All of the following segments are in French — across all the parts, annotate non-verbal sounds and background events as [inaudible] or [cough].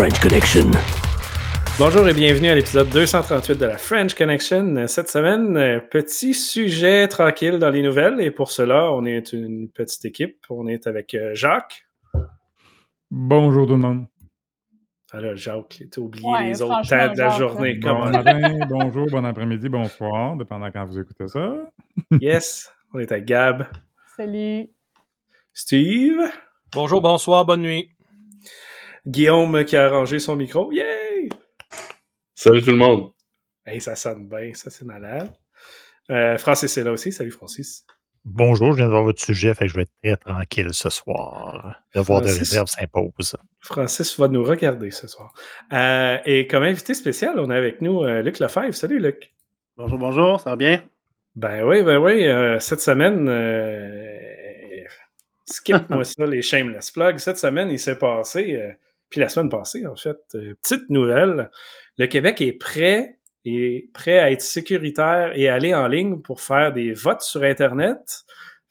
French Connection. Bonjour et bienvenue à l'épisode 238 de la French Connection. Cette semaine, petit sujet tranquille dans les nouvelles et pour cela, on est une petite équipe. On est avec euh, Jacques. Bonjour tout le monde. Alors, Jacques, tu as oublié Ouais, les autres temps de la Jacques, journée. Bon Comment? matin, bonjour, bon après-midi, bonsoir, dépendant quand vous écoutez ça. [laughs] Yes, on est avec Gab. Salut. Steve. Bonjour, bonsoir, bonne nuit. Guillaume qui a arrangé son micro. Yay! Salut tout le monde. Hey, ça sonne bien, ça c'est malade. Euh, Francis est là aussi. Salut Francis. Bonjour, je viens de voir votre sujet, fait que je vais être très tranquille ce soir. Devoir de Francis. réserve s'impose. Francis va nous regarder ce soir. Euh, et comme invité spécial, on a avec nous euh, Luc Lefebvre. Salut Luc. Bonjour, bonjour, ça va bien? Ben oui, ben oui. euh, cette semaine, euh, skip-moi [laughs] ça, les shameless plugs. Cette semaine, il s'est passé, euh, puis la semaine passée, en fait, euh, petite nouvelle. Le Québec est prêt, est prêt à être sécuritaire et aller en ligne pour faire des votes sur Internet.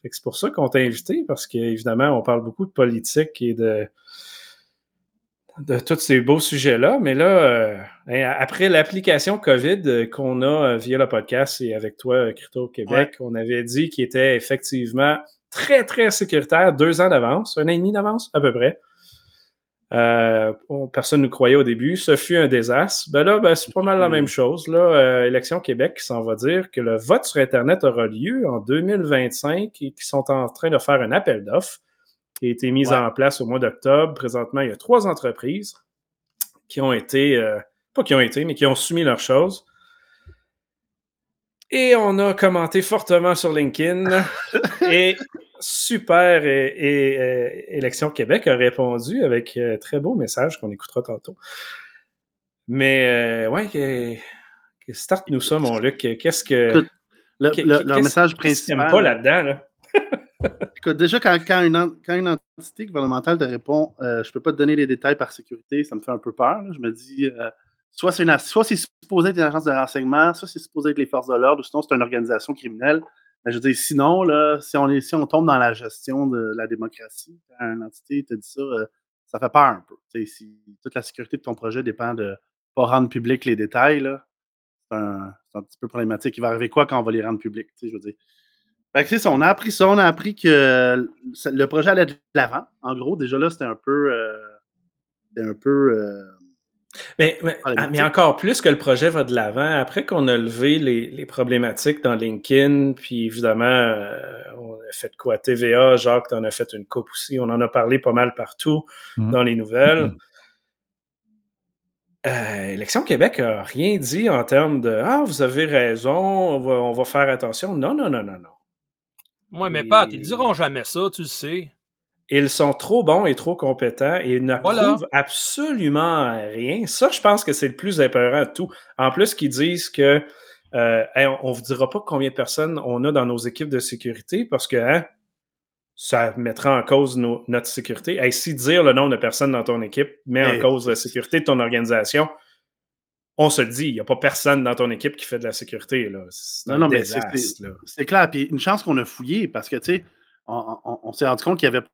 C'est pour ça qu'on t'a invité, parce qu'évidemment, on parle beaucoup de politique et de, de tous ces beaux sujets-là. Mais là, euh, hein, après l'application COVID euh, qu'on a via le podcast et avec toi, Crypto Québec, on avait dit qu'il était effectivement très, très sécuritaire, deux ans d'avance, un an et demi d'avance à peu près. Euh, on- personne ne nous croyait au début. Ce fut un désastre. Ben là, ben, c'est pas mal la même chose. Là, Euh, Élection Québec qui s'en va dire que le vote sur Internet aura lieu en 2025 et qu'ils sont en train de faire un appel d'offres qui a été mis Ouais. en place au mois d'octobre. Présentement, il y a trois entreprises qui ont été, euh, pas qui ont été, mais qui ont soumis leurs choses. Et on a commenté fortement sur LinkedIn. [laughs] et super et, et, euh, Élection Québec a répondu avec un très beau message qu'on écoutera tantôt. Mais euh, ouais, que, que start-nous ça, mon Luc. Qu'est-ce que. Le, leur message principal. pas là-dedans, là? [laughs] Écoute, déjà, quand, quand une, en- quand une entité gouvernementale te répond euh, Je peux pas te donner les détails par sécurité, ça me fait un peu peur. là. Je me dis euh, soit c'est une- soit c'est supposé être une agence de renseignement, soit c'est supposé être les forces de l'ordre, ou sinon c'est une organisation criminelle. Mais je veux dire, sinon, là, si, on est, si on tombe dans la gestion de la démocratie, une entité te dit ça, euh, ça fait peur un peu. Si toute la sécurité de ton projet dépend de pas rendre public les détails, c'est un, petit peu problématique. Il va arriver quoi quand on va les rendre publics? Je. Fait on a appris ça, on a appris que le projet allait de l'avant. En gros, déjà là, c'était un peu. euh, un peu. euh, Mais, mais- Ah, ah, mais encore plus que le projet va de l'avant, après qu'on a levé les, les problématiques dans LinkedIn, puis évidemment, euh, on a fait quoi? TVA, Jacques, t'en as fait une coupe aussi. On en a parlé pas mal partout Mhm. dans les nouvelles. Euh, Élection Québec n'a rien dit en termes de Ah, vous avez raison, on va, on va faire attention. Non, non, non, non, non. Ouais, mais Et- Pat, ils diront jamais ça, tu le sais. Ils sont trop bons et trop compétents et ils ne Voilà. prouvent absolument rien. Ça, je pense que c'est le plus épeurant de tout. En plus, qu'ils disent que euh, Hey, on ne vous dira pas combien de personnes on a dans nos équipes de sécurité parce que hein, ça mettra en cause nos- notre sécurité. Hey, si dire le nombre de personnes dans ton équipe met en cause la sécurité de ton organisation, on se le dit, il n'y a pas personne dans ton équipe qui fait de la sécurité. là. Non, non, mais. C'est clair. Puis une chance qu'on a fouillé parce que, tu sais, on, on- on s'est rendu compte qu'il y avait,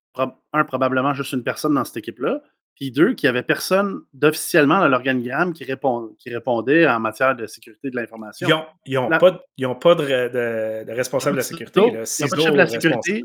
un, probablement juste une personne dans cette équipe-là. Puis deux, qu'il n'y avait personne d'officiellement dans l'organigramme qui, répond, qui répondait en matière de sécurité de l'information. Ils n'ont pas, de- ils ont pas de, de- de responsable de la sécurité. Non, là. Il n'y a pas de chef de la sécurité.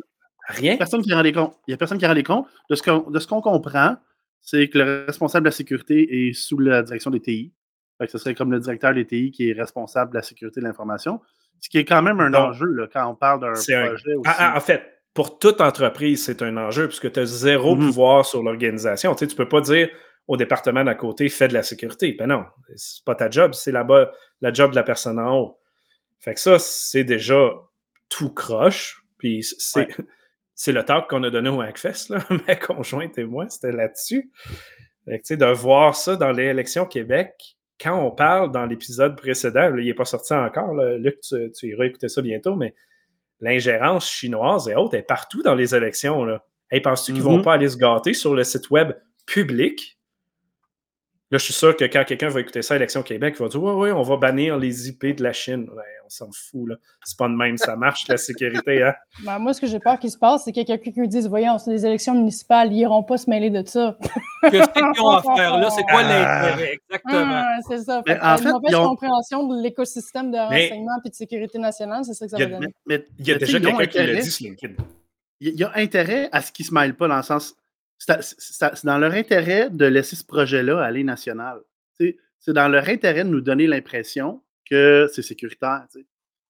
Rien. Personne qui rend les comptes. Il n'y a personne qui rend les comptes. De ce qu'on de ce qu'on comprend, c'est que le responsable de la sécurité est sous la direction des TI. Fait que ce serait comme le directeur des TI qui est responsable de la sécurité de l'information. Ce qui est quand même un Donc, enjeu là, quand on parle d'un un- projet aussi. Ah, ah, en fait, pour toute entreprise, c'est un enjeu puisque tu as zéro Mhm. pouvoir sur l'organisation. Tu ne peux pas dire au département d'à côté, fais de la sécurité. Ben non, c'est pas ta job, c'est là-bas la job de la personne en haut. Fait que ça, c'est déjà tout croche. Puis [laughs] c'est le talk qu'on a donné au Hackfest, là, [laughs] ma conjointe et moi, c'était là-dessus. De voir ça dans l'élection Québec, quand on parle dans l'épisode précédent, là, il n'est pas sorti encore, là, Luc, tu, tu iras écouter ça bientôt, mais l'ingérence chinoise et autres est partout dans les élections. Là. Hey, penses-tu qu'ils ne vont Mhm. pas aller se gâter sur le site web public? Là, je suis sûr que quand quelqu'un va écouter ça à Élection Québec, il va dire Ouais, ouais, on va bannir les IP de la Chine. Ouais, on s'en fout, là. C'est pas de même, ça marche, la sécurité, hein. [laughs] Ben, moi, ce que j'ai peur qu'il se passe, c'est qu'il y a quelqu'un qui me dise Voyons, c'est des élections municipales, ils n'iront pas se mêler de ça. [laughs] Qu'est-ce qu'ils ont à faire là? C'est quoi Ah. l'intérêt? Exactement. Ah, c'est ça. Mais Fait en fait, une mauvaise ont- compréhension de l'écosystème de Mais- renseignement et de sécurité nationale, c'est ça que ça va donner. Mais, Il y a déjà quelqu'un qui l'a dit sur LinkedIn. il y a intérêt à ce qu'ils ne se mêlent pas dans le sens. C'est dans leur intérêt de laisser ce projet-là aller national. C'est dans leur intérêt de nous donner l'impression que c'est sécuritaire.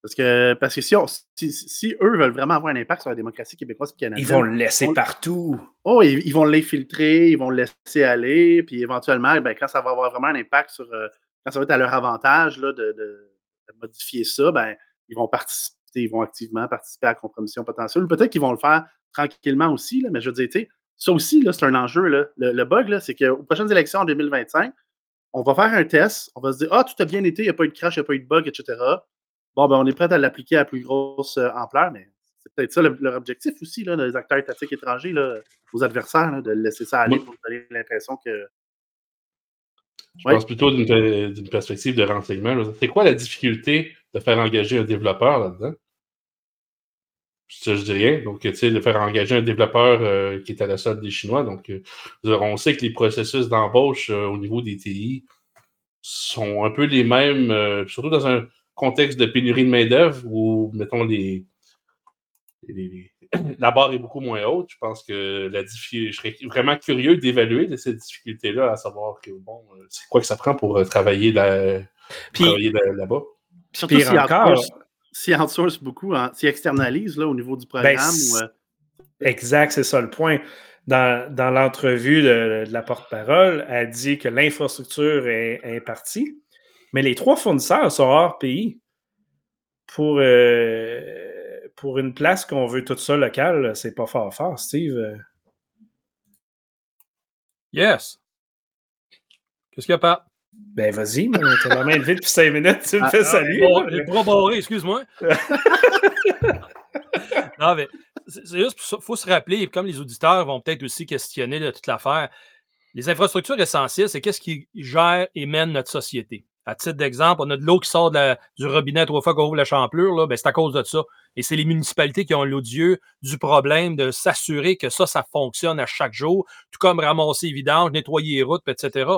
Parce que, parce que si, on- si, si eux veulent vraiment avoir un impact sur la démocratie québécoise et Ils canadienne, vont le laisser on- partout. oh, ils, ils vont l'infiltrer, ils vont le laisser aller, puis éventuellement, ben, quand ça va avoir vraiment un impact sur. euh, quand ça va être à leur avantage là, de, de- de modifier ça, ben, ils vont participer, ils vont activement participer à la compromission potentielle. Peut-être qu'ils vont le faire tranquillement aussi, là, mais je veux dire, tu sais, ça aussi, là, c'est un enjeu. Là. Le, le bug, c'est qu'aux prochaines élections en 2025, on va faire un test, on va se dire Ah, tout a bien été, il n'y a pas eu de crash, il n'y a pas eu de bug, etc. Bon, ben, on est prêt à l'appliquer à plus grosse euh, ampleur, mais c'est peut-être ça le- leur objectif aussi, là, les acteurs étatiques étrangers, là, aux adversaires, là, de laisser ça aller pour donner l'impression que. Je Ouais. pense plutôt d'une pe- d'une perspective de renseignement. C'est quoi la difficulté de faire engager un développeur là-dedans? Je, je dis rien. Donc, tu sais, de faire engager un développeur euh, qui est à la solde des Chinois. Donc, euh, on sait que les processus d'embauche euh, au niveau des TI sont un peu les mêmes, euh, surtout dans un contexte de pénurie de main-d'œuvre où, mettons, les, les- les- la barre est beaucoup moins haute. Je pense que la diffi- je serais vraiment curieux d'évaluer de cette difficulté-là, à savoir que, bon, c'est quoi que ça prend pour euh, travailler, là- Puis, travailler là- là-bas. Surtout Pire s'ils encore- s'ils outsourcent beaucoup, hein, s'ils externalisent là, au niveau du programme. c'est- ou, euh, Exact, c'est ça le point. Dans, dans l'entrevue de, de la porte-parole, elle dit que l'infrastructure est, est partie, mais les trois fournisseurs sont hors pays. Pour, euh, pour une place qu'on veut tout ça locale, c'est pas fort fort, Steve. Yes. Qu'est-ce qu'il y a, pas? Ben vas-y, t'as la main levée depuis cinq minutes, tu me Ah, fais ah, saluer. Bon, les bras barrés, excuse-moi. [laughs] non, mais c'est juste. Il faut se rappeler, comme les auditeurs vont peut-être aussi questionner toute l'affaire, les infrastructures essentielles, c'est qu'est-ce qui gère et mène notre société? À titre d'exemple, on a de l'eau qui sort de la- du robinet trois fois qu'on ouvre la champlure, ben, c'est à cause de ça. Et c'est les municipalités qui ont l'odieux du problème de s'assurer que ça, ça fonctionne à chaque jour, tout comme ramasser les vidanges, nettoyer les routes, etc.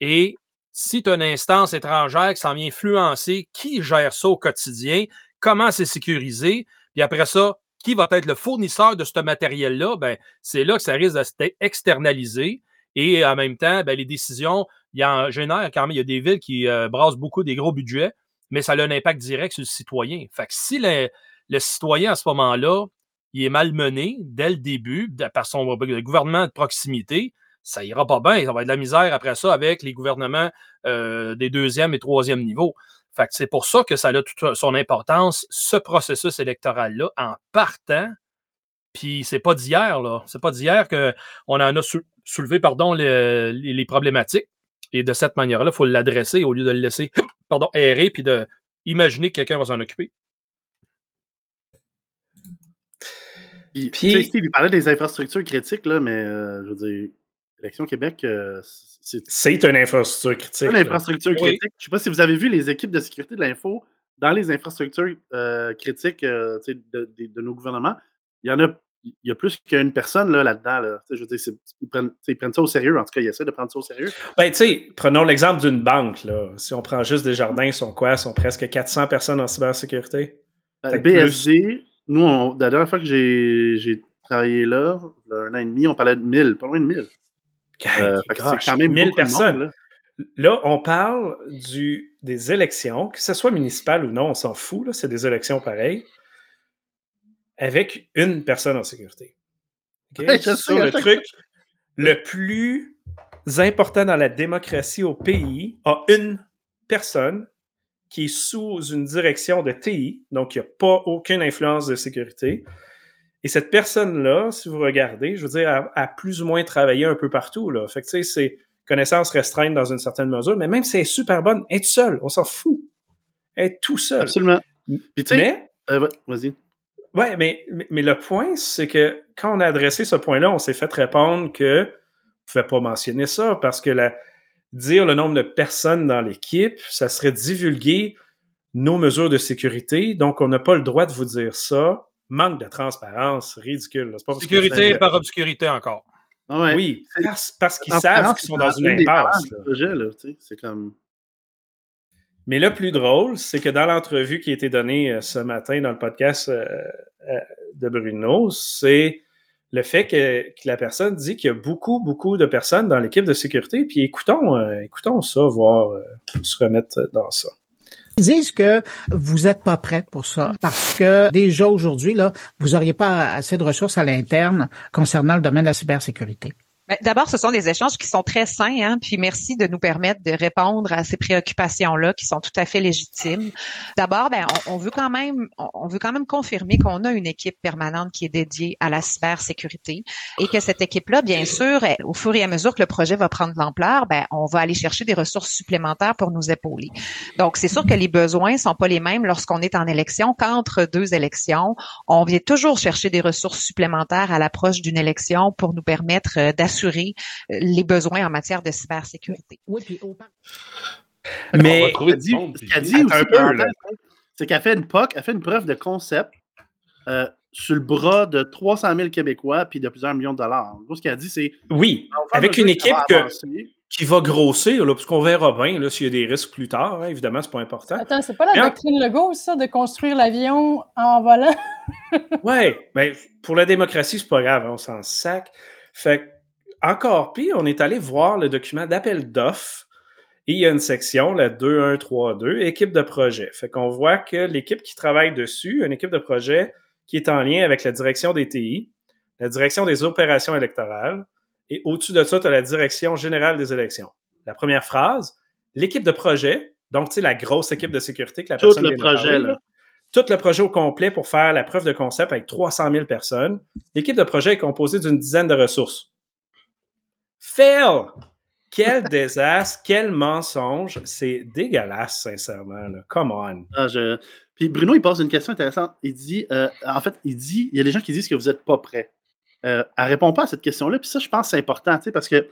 Et si tu une instance étrangère qui s'en vient influencer qui gère ça au quotidien, comment c'est sécurisé, puis après ça, qui va être le fournisseur de ce matériel-là, ben, c'est là que ça risque d'être externalisé. Et en même temps, ben, les décisions, il y en génère quand même, il y a des villes qui euh, brassent beaucoup des gros budgets, mais ça a un impact direct sur le citoyen. Fait que si le, citoyen à ce moment-là, il est malmené dès le début par son gouvernement de proximité, ça ira pas bien. Ça va être de la misère après ça avec les gouvernements euh, des deuxième et troisième niveaux. Fait que c'est pour ça que ça a toute son importance, ce processus électoral-là, en partant. Puis c'est pas d'hier, là. C'est pas d'hier qu'on en a sou- soulevé pardon, le- les, les problématiques. Et de cette manière-là, il faut l'adresser au lieu de le laisser [coughs] pardon, errer puis de imaginer que quelqu'un va s'en occuper. Puis, Puis- tu sais, Steve, il parlait des infrastructures critiques, là, mais euh, je veux dire, Élection Québec, euh, c'est C'est une infrastructure critique. une là. infrastructure Oui. critique. Je ne sais pas si vous avez vu les équipes de sécurité de l'info dans les infrastructures euh, critiques euh, de, de- de nos gouvernements. Il y en a, il y a plus qu'une personne là, là-dedans. Là. Je veux dire, c'est- ils, prennent, ils ça au sérieux. En tout cas, ils essaient de prendre ça au sérieux. Ben, tu sais, prenons l'exemple d'une banque. Là. Si on prend juste des jardins, ils sont quoi? Ils sont presque 400 personnes en cybersécurité. Fait que BSD, nous, on- la dernière fois que j'ai travaillé là, un an et demi, on parlait de 1000, pas loin de 1000. Euh, c'est quand même 1000 beaucoup de monde, personnes. là. Là, on parle du, des élections, que ce soit municipal ou non, on s'en fout, c'est des élections pareilles, avec une personne en sécurité. OK? Ouais, je sais, Sur le chaque truc le plus important dans la démocratie au pays, a une personne qui est sous une direction de TI, donc il n'y a pas aucune influence de sécurité. Et cette personne-là, si vous regardez, je veux dire, a, a plus ou moins travaillé un peu partout. Là. Fait que, tu sais, c'est connaissances restreintes dans une certaine mesure, mais même si elle est super bonne, toute seule, on s'en fout. Est tout seul. Absolument. Puis Mais, euh, vas-y. ouais, mais, mais, mais le point, c'est que quand on a adressé ce point-là, on s'est fait répondre que ne pouvait pas mentionner ça parce que la dire le nombre de personnes dans l'équipe, ça serait divulguer nos mesures de sécurité. Donc, on n'a pas le droit de vous dire ça. Manque de transparence, ridicule. Pas parce Sécurité par obscurité encore. Ah ouais. Oui, parce, parce qu'ils En savent qu'ils sont dans une impasse. C'est comme. Mais le plus drôle, c'est que dans l'entrevue qui a été donnée euh, ce matin dans le podcast euh, euh, de Bruno, c'est le fait que, que la personne dit qu'il y a beaucoup, beaucoup de personnes dans l'équipe de sécurité. Puis écoutons, écoutons ça, voir pour se remettre dans ça. Ils disent que vous n'êtes pas prête pour ça parce que déjà aujourd'hui, là, vous n'auriez pas assez de ressources à l'interne concernant le domaine de la cybersécurité. Ben, D'abord, ce sont des échanges qui sont très sains, hein, puis merci de nous permettre de répondre à ces préoccupations-là qui sont tout à fait légitimes. D'abord, ben, on, veut quand même, on, veut quand même confirmer qu'on a une équipe permanente qui est dédiée à la cybersécurité et que cette équipe-là, bien sûr, au fur et à mesure que le projet va prendre de l'ampleur, ben, on va aller chercher des ressources supplémentaires pour nous épauler. Donc, c'est sûr que les besoins sont pas les mêmes lorsqu'on est en élection qu'entre deux élections. On vient toujours chercher des ressources supplémentaires à l'approche d'une élection pour nous permettre euh, d'assurer euh, les besoins en matière de cybersécurité. Oui, puis au- on va Mais dit- monde, ce qu'elle dit aussi, un peu, là. c'est qu'elle fait une POC, elle fait une preuve de concept euh, sur le bras de 300 000 Québécois puis de plusieurs millions de dollars. En gros, ce qu'elle dit, c'est. oui, avec une équipe que- qui va grossir, là, parce qu'on verra bien là, s'il y a des risques plus tard. hein, évidemment, c'est pas important. Attends, c'est pas la Bien. doctrine Legault, ça, de construire l'avion en volant? Ouais, mais pour la démocratie, c'est pas grave, hein, on s'en sac. Fait que, encore pire, on est allé voir le document d'appel d'offres et il y a une section, la 2132, équipe de projet. Fait qu'on voit que l'équipe qui travaille dessus, une équipe de projet qui est en lien avec la direction des TI, la direction des opérations électorales, et au-dessus de ça, tu as la direction générale des élections. La première phrase, l'équipe de projet, donc tu sais, la grosse équipe de sécurité que la Tout personne le projet, parler, là. tout le projet au complet pour faire la preuve de concept avec 300 000 personnes. L'équipe de projet est composée d'une dizaine de ressources. Fail! Quel [laughs] désastre, quel mensonge. C'est dégueulasse, sincèrement. Come on. Ah, Puis Bruno, il pose une question intéressante. Il dit, euh, en fait, il dit, il y a des gens qui disent que vous n'êtes pas prêts. Euh, elle ne répond pas à cette question-là. Puis ça, je pense que c'est important, parce que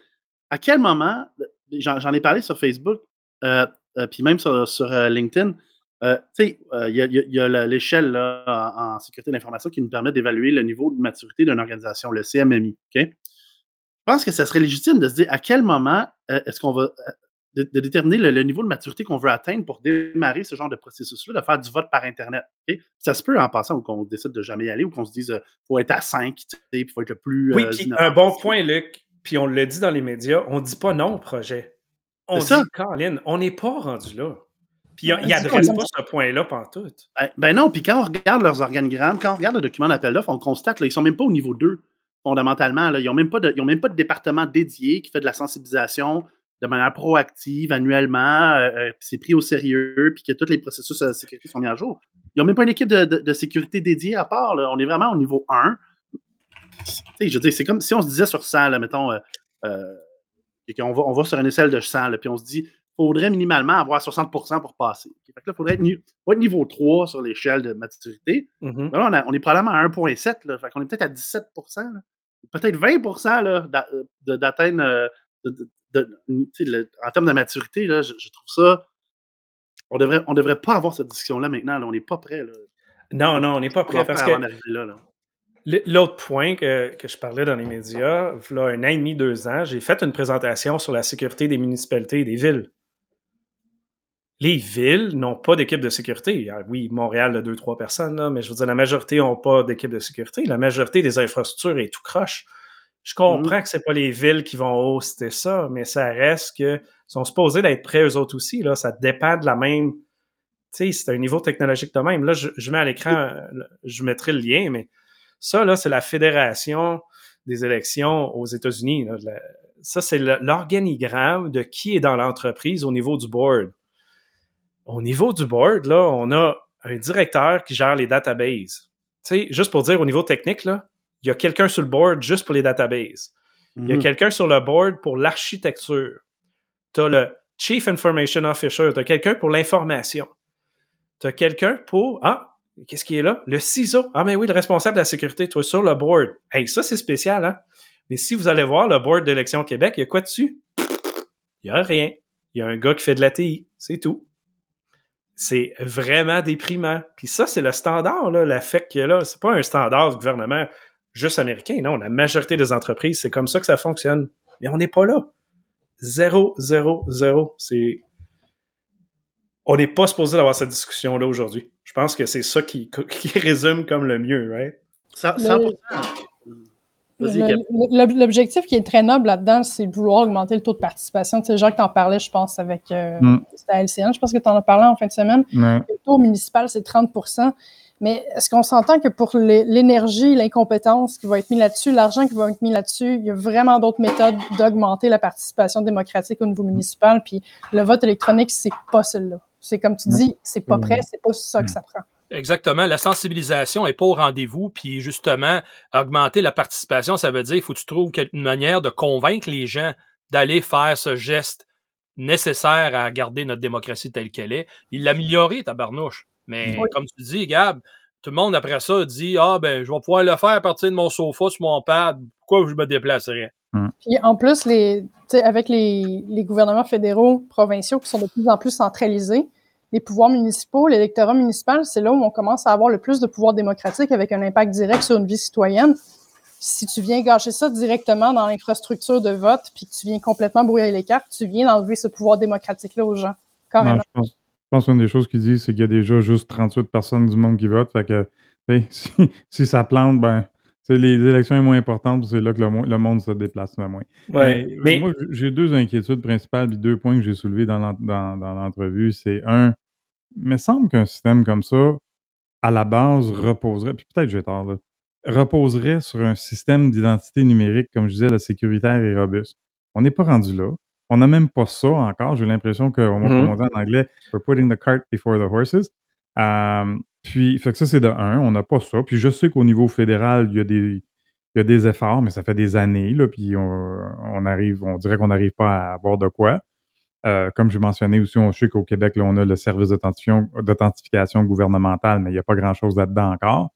à quel moment, j'en ai parlé sur Facebook, euh, euh, puis même sur, LinkedIn, il y a, l'échelle en, sécurité de l'information qui nous permet d'évaluer le niveau de maturité d'une organisation, le CMMI. OK? Je pense que ça serait légitime de se dire à quel moment euh, est-ce qu'on va euh, de, de déterminer le, le niveau de maturité qu'on veut atteindre pour démarrer ce genre de processus-là, de faire du vote par Internet. Ça se peut en passant ou qu'on décide de jamais y aller ou qu'on se dise qu'il faut être à 5, tu sais, puis il faut être le plus. Oui, euh, puis un bon point, Luc, puis on le dit dans les médias, on ne dit pas non au projet. On dit, ça. Colin, on n'est pas rendu là. Puis il n'adresse c'est pas ce point-là pantoute. Ben, ben non, puis quand on regarde leurs organigrammes, quand on regarde le document d'appel d'offres, on constate qu'ils ne sont même pas au niveau 2, fondamentalement. Là. Ils n'ont même, pas de- ils ont même pas de département dédié qui fait de la sensibilisation de manière proactive, annuellement, euh, euh, puis c'est pris au sérieux, puis que tous les processus de sécurité sont mis à jour. Ils n'ont même pas une équipe de, de- de sécurité dédiée à part. là. On est vraiment au niveau 1. Tu sais, je veux dire, c'est comme si on se disait sur 100, là, mettons, euh, euh, et qu'on va, on va sur une échelle de 100, là, puis on se dit, faudrait minimalement avoir 60% pour passer. Fait que là, il faudrait être, ni- être niveau 3 sur l'échelle de maturité. Mhm. Ben là, on, a- on est probablement à 1,7. Là, fait qu'on est peut-être à 17 là. Peut-être 20 là, d'atteindre. de- de- de- en termes de maturité, là, je, je trouve ça. On devrait, on devrait pas avoir cette discussion-là maintenant. là. On n'est pas prêt. Là. Non, non, on n'est pas prêt parce faire que l'autre point que, que je parlais dans les médias, là, un an et demi, deux ans, j'ai fait une présentation sur la sécurité des municipalités et des villes. Les villes n'ont pas d'équipe de sécurité. Ah Oui, Montréal a deux, trois personnes, là, mais je veux dire, la majorité n'ont pas d'équipe de sécurité. La majorité des infrastructures est tout croche. Je comprends que ce pas les villes qui vont hoster ça, mais ça reste que sont supposés d'être prêts eux autres aussi. Là. Ça dépend de la même. Tu sais, c'est un niveau technologique de même. Là, je, je mets à l'écran, je mettrai le lien, mais ça, là, c'est la Fédération des élections aux États-Unis. Ça, c'est l'organigramme de qui est dans l'entreprise au niveau du board. Au niveau du board, là, on a un directeur qui gère les databases. Tu sais, juste pour dire au niveau technique, là, il y a quelqu'un sur le board juste pour les databases. Il y a Mhm. quelqu'un sur le board pour l'architecture. Tu as le Chief Information Officer. Tu as quelqu'un pour l'information. Tu as quelqu'un pour. Ah, qu'est-ce qui est là? Le CISO. Ah, mais oui, le responsable de la sécurité, toi, sur le board. Hey, ça, c'est spécial, hein? Mais si vous allez voir le board d'élection Québec, il y a quoi dessus? Il Il n'y a rien. Il y a un gars qui fait de la TI. C'est tout. C'est vraiment déprimant. Puis ça, c'est le standard, là, l'affect qu'il y a là. C'est pas un standard du gouvernement juste américain. Non, la majorité des entreprises, c'est comme ça que ça fonctionne. Mais on n'est pas là. Zéro, zéro, zéro. C'est. On n'est pas supposé avoir cette discussion-là aujourd'hui. Je pense que c'est ça qui, [laughs] qui résume comme le mieux, right? 100%. Vas-y, Cap. Le- le- L'objectif qui est très noble là-dedans, c'est de vouloir augmenter le taux de participation. Tu sais, Jacques t'en parlais, je pense, avec euh, Mm. LCN. Je pense que tu en as parlé en fin de semaine. Le taux municipal, c'est 30% Mais est-ce qu'on s'entend que pour l'é- l'énergie, l'incompétence qui va être mis là-dessus, l'argent qui va être mis là-dessus, il y a vraiment d'autres méthodes d'augmenter la participation démocratique au niveau municipal? Puis le vote électronique, c'est pas celle-là. C'est comme tu dis, c'est pas prêt, c'est pas ça que ça prend. Exactement. La sensibilisation n'est pas au rendez-vous. Puis justement, augmenter la participation, ça veut dire qu'il faut que tu trouves une manière de convaincre les gens d'aller faire ce geste nécessaire à garder notre démocratie telle qu'elle est. Il l'améliorer, tabarnouche. Mais Oui. comme tu dis, Gab, tout le monde après ça dit Ah, ben, je vais pouvoir le faire à partir de mon sofa sur mon pad. Pourquoi je me déplacerais? Puis en plus, les, tu sais, avec les, les gouvernements fédéraux, provinciaux qui sont de plus en plus centralisés, les pouvoirs municipaux, l'électorat municipal, c'est là où on commence à avoir le plus de pouvoir démocratique avec un impact direct sur une vie citoyenne. Si tu viens gâcher ça directement dans l'infrastructure de vote, puis que tu viens complètement brouiller les cartes, tu viens d'enlever ce pouvoir démocratique-là aux gens. Non, Carrément. je pense, je pense qu'une des choses qu'ils disent, c'est qu'il y a déjà juste 38 personnes du monde qui votent. Fait que [laughs] si, si ça plante, ben, les élections sont moins importantes, c'est là que le, mo- le monde se déplace le moins. Ouais, Mais, mais- Moi, j'ai deux inquiétudes principales, puis deux points que j'ai soulevés dans l'en- dans- dans l'entrevue. C'est un, il me semble qu'un système comme ça, à la base, reposerait, puis peut-être j'ai tort, là, reposerait sur un système d'identité numérique, comme je disais, la sécuritaire et robuste. On n'est pas rendu là. On n'a même pas ça encore. J'ai l'impression qu'on va comme on dit en anglais, we're putting the cart before the horses. Euh, puis, fait que ça, c'est de un, on n'a pas ça. Puis je sais qu'au niveau fédéral, il y a des, il y a des efforts, mais ça fait des années, là, puis on, on arrive, on dirait qu'on n'arrive pas à avoir de quoi. Euh, comme je mentionnais aussi, on sait qu'au Québec, là, on a le service d'authentification gouvernementale, mais il n'y a pas grand-chose là-dedans encore.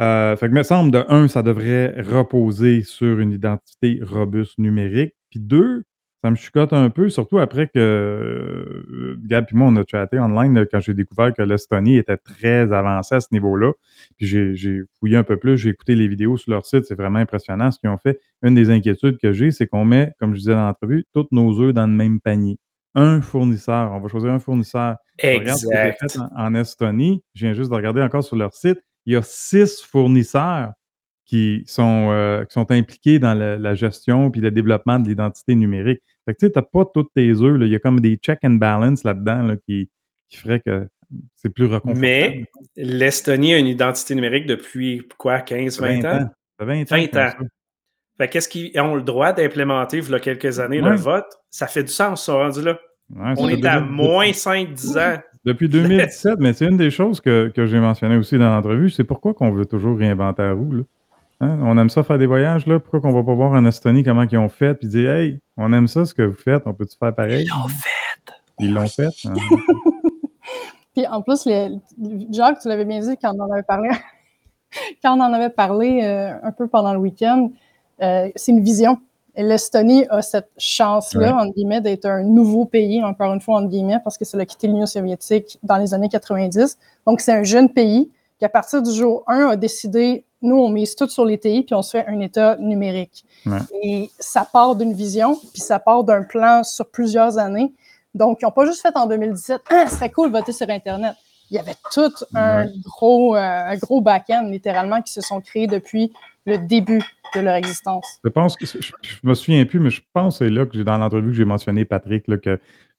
Euh, fait que, me semble, de un, ça devrait reposer sur une identité robuste numérique. Puis deux, ça me chicote un peu, surtout après que euh, Gab et moi, on a chatté online là, quand j'ai découvert que l'Estonie était très avancée à ce niveau-là. Puis j'ai fouillé un peu plus, j'ai écouté les vidéos sur leur site, c'est vraiment impressionnant ce qu'ils ont fait. Une des inquiétudes que j'ai, c'est qu'on met, comme je disais dans l'entrevue, tous nos œufs dans le même panier. Un fournisseur, on va choisir un fournisseur. Regarde ce qui est Exact. fait en, en Estonie. Je viens juste de regarder encore sur leur site. Il y a six fournisseurs qui sont, euh, qui sont impliqués dans la, la gestion puis le développement de l'identité numérique. Fait que tu sais, t'as pas tous tes œufs. là. Il y a comme des check and balance là-dedans là, qui, qui ferait que c'est plus reconfortable. Mais l'Estonie a une identité numérique depuis quoi, 15, 20 ans? Ça fait 20 ans. 20 qu'ils font ans. Fait qu'est-ce qu'ils ont le droit d'implémenter, il y a quelques années, le vote? Ça fait du sens, ils sont rendus là. Ouais, ça On est déjà à moins [laughs] 5-10 ans. Depuis 2017, mais c'est une des choses que, que j'ai mentionné aussi dans l'entrevue, c'est pourquoi qu'on veut toujours réinventer la roue. Là? Hein? On aime ça faire des voyages, là. Pourquoi qu'on va pas voir en Estonie comment ils ont fait, puis dire Hey, on aime ça ce que vous faites, on peut-tu faire pareil? Ils l'ont fait. Ils l'ont fait. hein. [laughs] Puis en plus, les- Jacques, tu l'avais bien dit quand on en avait parlé, [laughs] quand on en avait parlé euh, un peu pendant le week-end, euh, c'est une vision. L'Estonie a cette chance-là, Ouais. entre guillemets, d'être un nouveau pays, encore une fois, entre guillemets, parce que c'est a quitté l'Union soviétique dans les années 90. Donc, c'est un jeune pays qui, à partir du jour 1, a décidé, nous, on mise tout sur les TI, puis on se fait un État numérique. Ouais. Et ça part d'une vision, puis ça part d'un plan sur plusieurs années. Donc, ils n'ont pas juste fait en 2017, ah, ce serait cool voter sur Internet. Il y avait tout un Ouais. gros, euh, un gros back-end, littéralement, qui se sont créés depuis le début de leur existence. Je pense que je, je me souviens plus, mais je pense que c'est là que j'ai dans l'entrevue que j'ai mentionné Patrick, là, que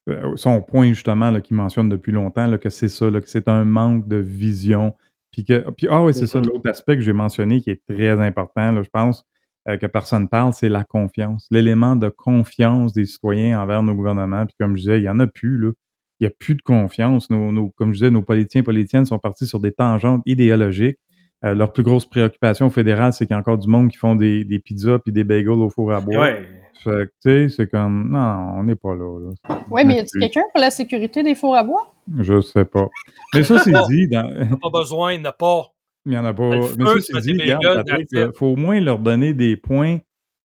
euh, son point justement qu'il mentionne depuis longtemps, là, que c'est ça, là, que c'est un manque de vision. Puis que. Puis, ah oui, c'est ça, l'autre aspect que j'ai mentionné qui est très important, là, je pense, euh, que personne parle, c'est la confiance. L'élément de confiance des citoyens envers nos gouvernements. Puis comme je disais, il n'y en a plus, là. Il n'y a plus de confiance. Nos, nos- comme je disais, nos politiciens et politiciennes sont partis sur des tangentes idéologiques. Euh, leur plus grosse préoccupation fédérale, c'est qu'il y a encore du monde qui font des, des pizzas puis des bagels au four à bois. Ouais. Fait que, tu sais, c'est comme, non, on n'est pas là. là. Oui, mais y a-t-il quelqu'un pour la sécurité des fours à bois? Je sais pas. Mais ça, c'est dit, dans- Pas besoin, il n'y en a pas. il n'y en a pas. Le Mais feu, ça, c'est dit, regarde, il faut au moins leur donner des points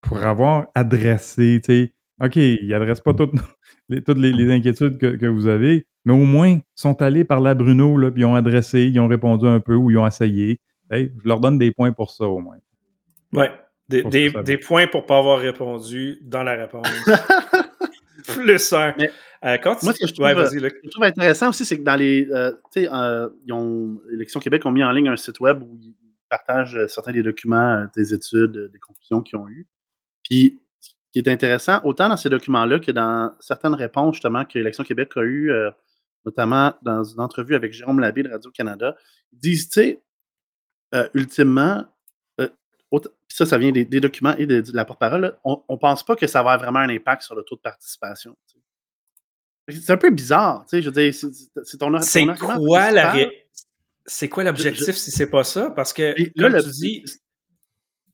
pour avoir adressé, tu sais, OK, ils n'adressent pas toutes, [laughs] les, toutes les, les inquiétudes que, que vous avez, mais au moins, ils sont allés par la Bruno, là, puis ils ont adressé, ils ont répondu un peu ou ils ont essayé. Hey, je leur donne des points pour ça, au moins. Ouais. Des, des- points pour pas avoir répondu dans la réponse. [laughs] Plus un. Mais Euh, quand tu- Moi, ce que je trouve, Ouais, vas-y, euh, Luc. ce que je trouve intéressant aussi, c'est que dans les. euh, tu sais, euh, ils ont, Élections Québec ont mis en ligne un site web où ils partagent euh, certains des documents, euh, des études, euh, des conclusions qu'ils ont eues. Puis, ce qui est intéressant, autant dans ces documents-là que dans certaines réponses, justement, que Élections Québec a eues, euh, notamment dans une entrevue avec Jérôme Labbé de Radio-Canada, ils disent, tu sais, euh, ultimement, euh, ça, ça vient des, des documents et de, de la porte-parole, on ne pense pas que ça va avoir vraiment un impact sur le taux de participation. C'est un peu bizarre, tu sais, je veux dire, c'est ton, ton C'est quoi la C'est quoi l'objectif Je- si c'est pas ça? Parce que, Et là, le- tu dis,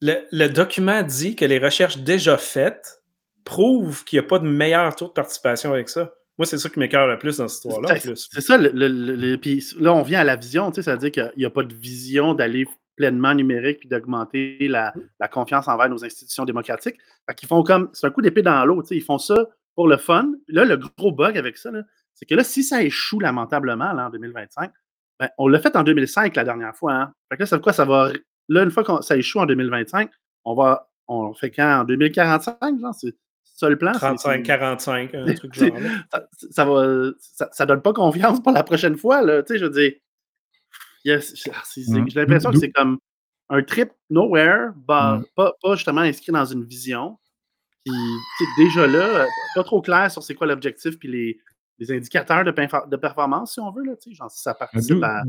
le, le document dit que les recherches déjà faites prouvent qu'il n'y a pas de meilleur taux de participation avec ça. Moi, c'est ça qui m'écœure le plus dans cette histoire-là. C'est ça, le, le- puis là, on vient à la vision, tu sais, ça veut dire qu'il n'y a pas de vision d'aller pleinement numérique puis d'augmenter la, la confiance envers nos institutions démocratiques. Fait qu'ils font comme, c'est un coup d'épée dans l'eau, tu sais, ils font ça pour le fun. Là, le gros bug avec ça, c'est que là, si ça échoue lamentablement là, en 2025, ben, on l'a fait en 2005 la dernière fois. Hein. Fait que là, ça veut quoi? Ça va. Là, une fois que ça échoue en 2025, on va. On fait quand? En 2045, genre? C'est c'est ça le plan? C'est- 35, c'est- 45, un truc [laughs] genre. ça, ça va, ça, ça donne pas confiance pour la prochaine fois. Là. Tu sais, je veux dire, yes, c'est- Mm. j'ai l'impression que c'est comme un trip nowhere, bah, Mm. pas, pas justement inscrit dans une vision. Puis, déjà là, euh, pas trop clair sur c'est quoi l'objectif puis les, les indicateurs de, performance, si on veut. Là, tu sais, genre, si ça participe D'où à.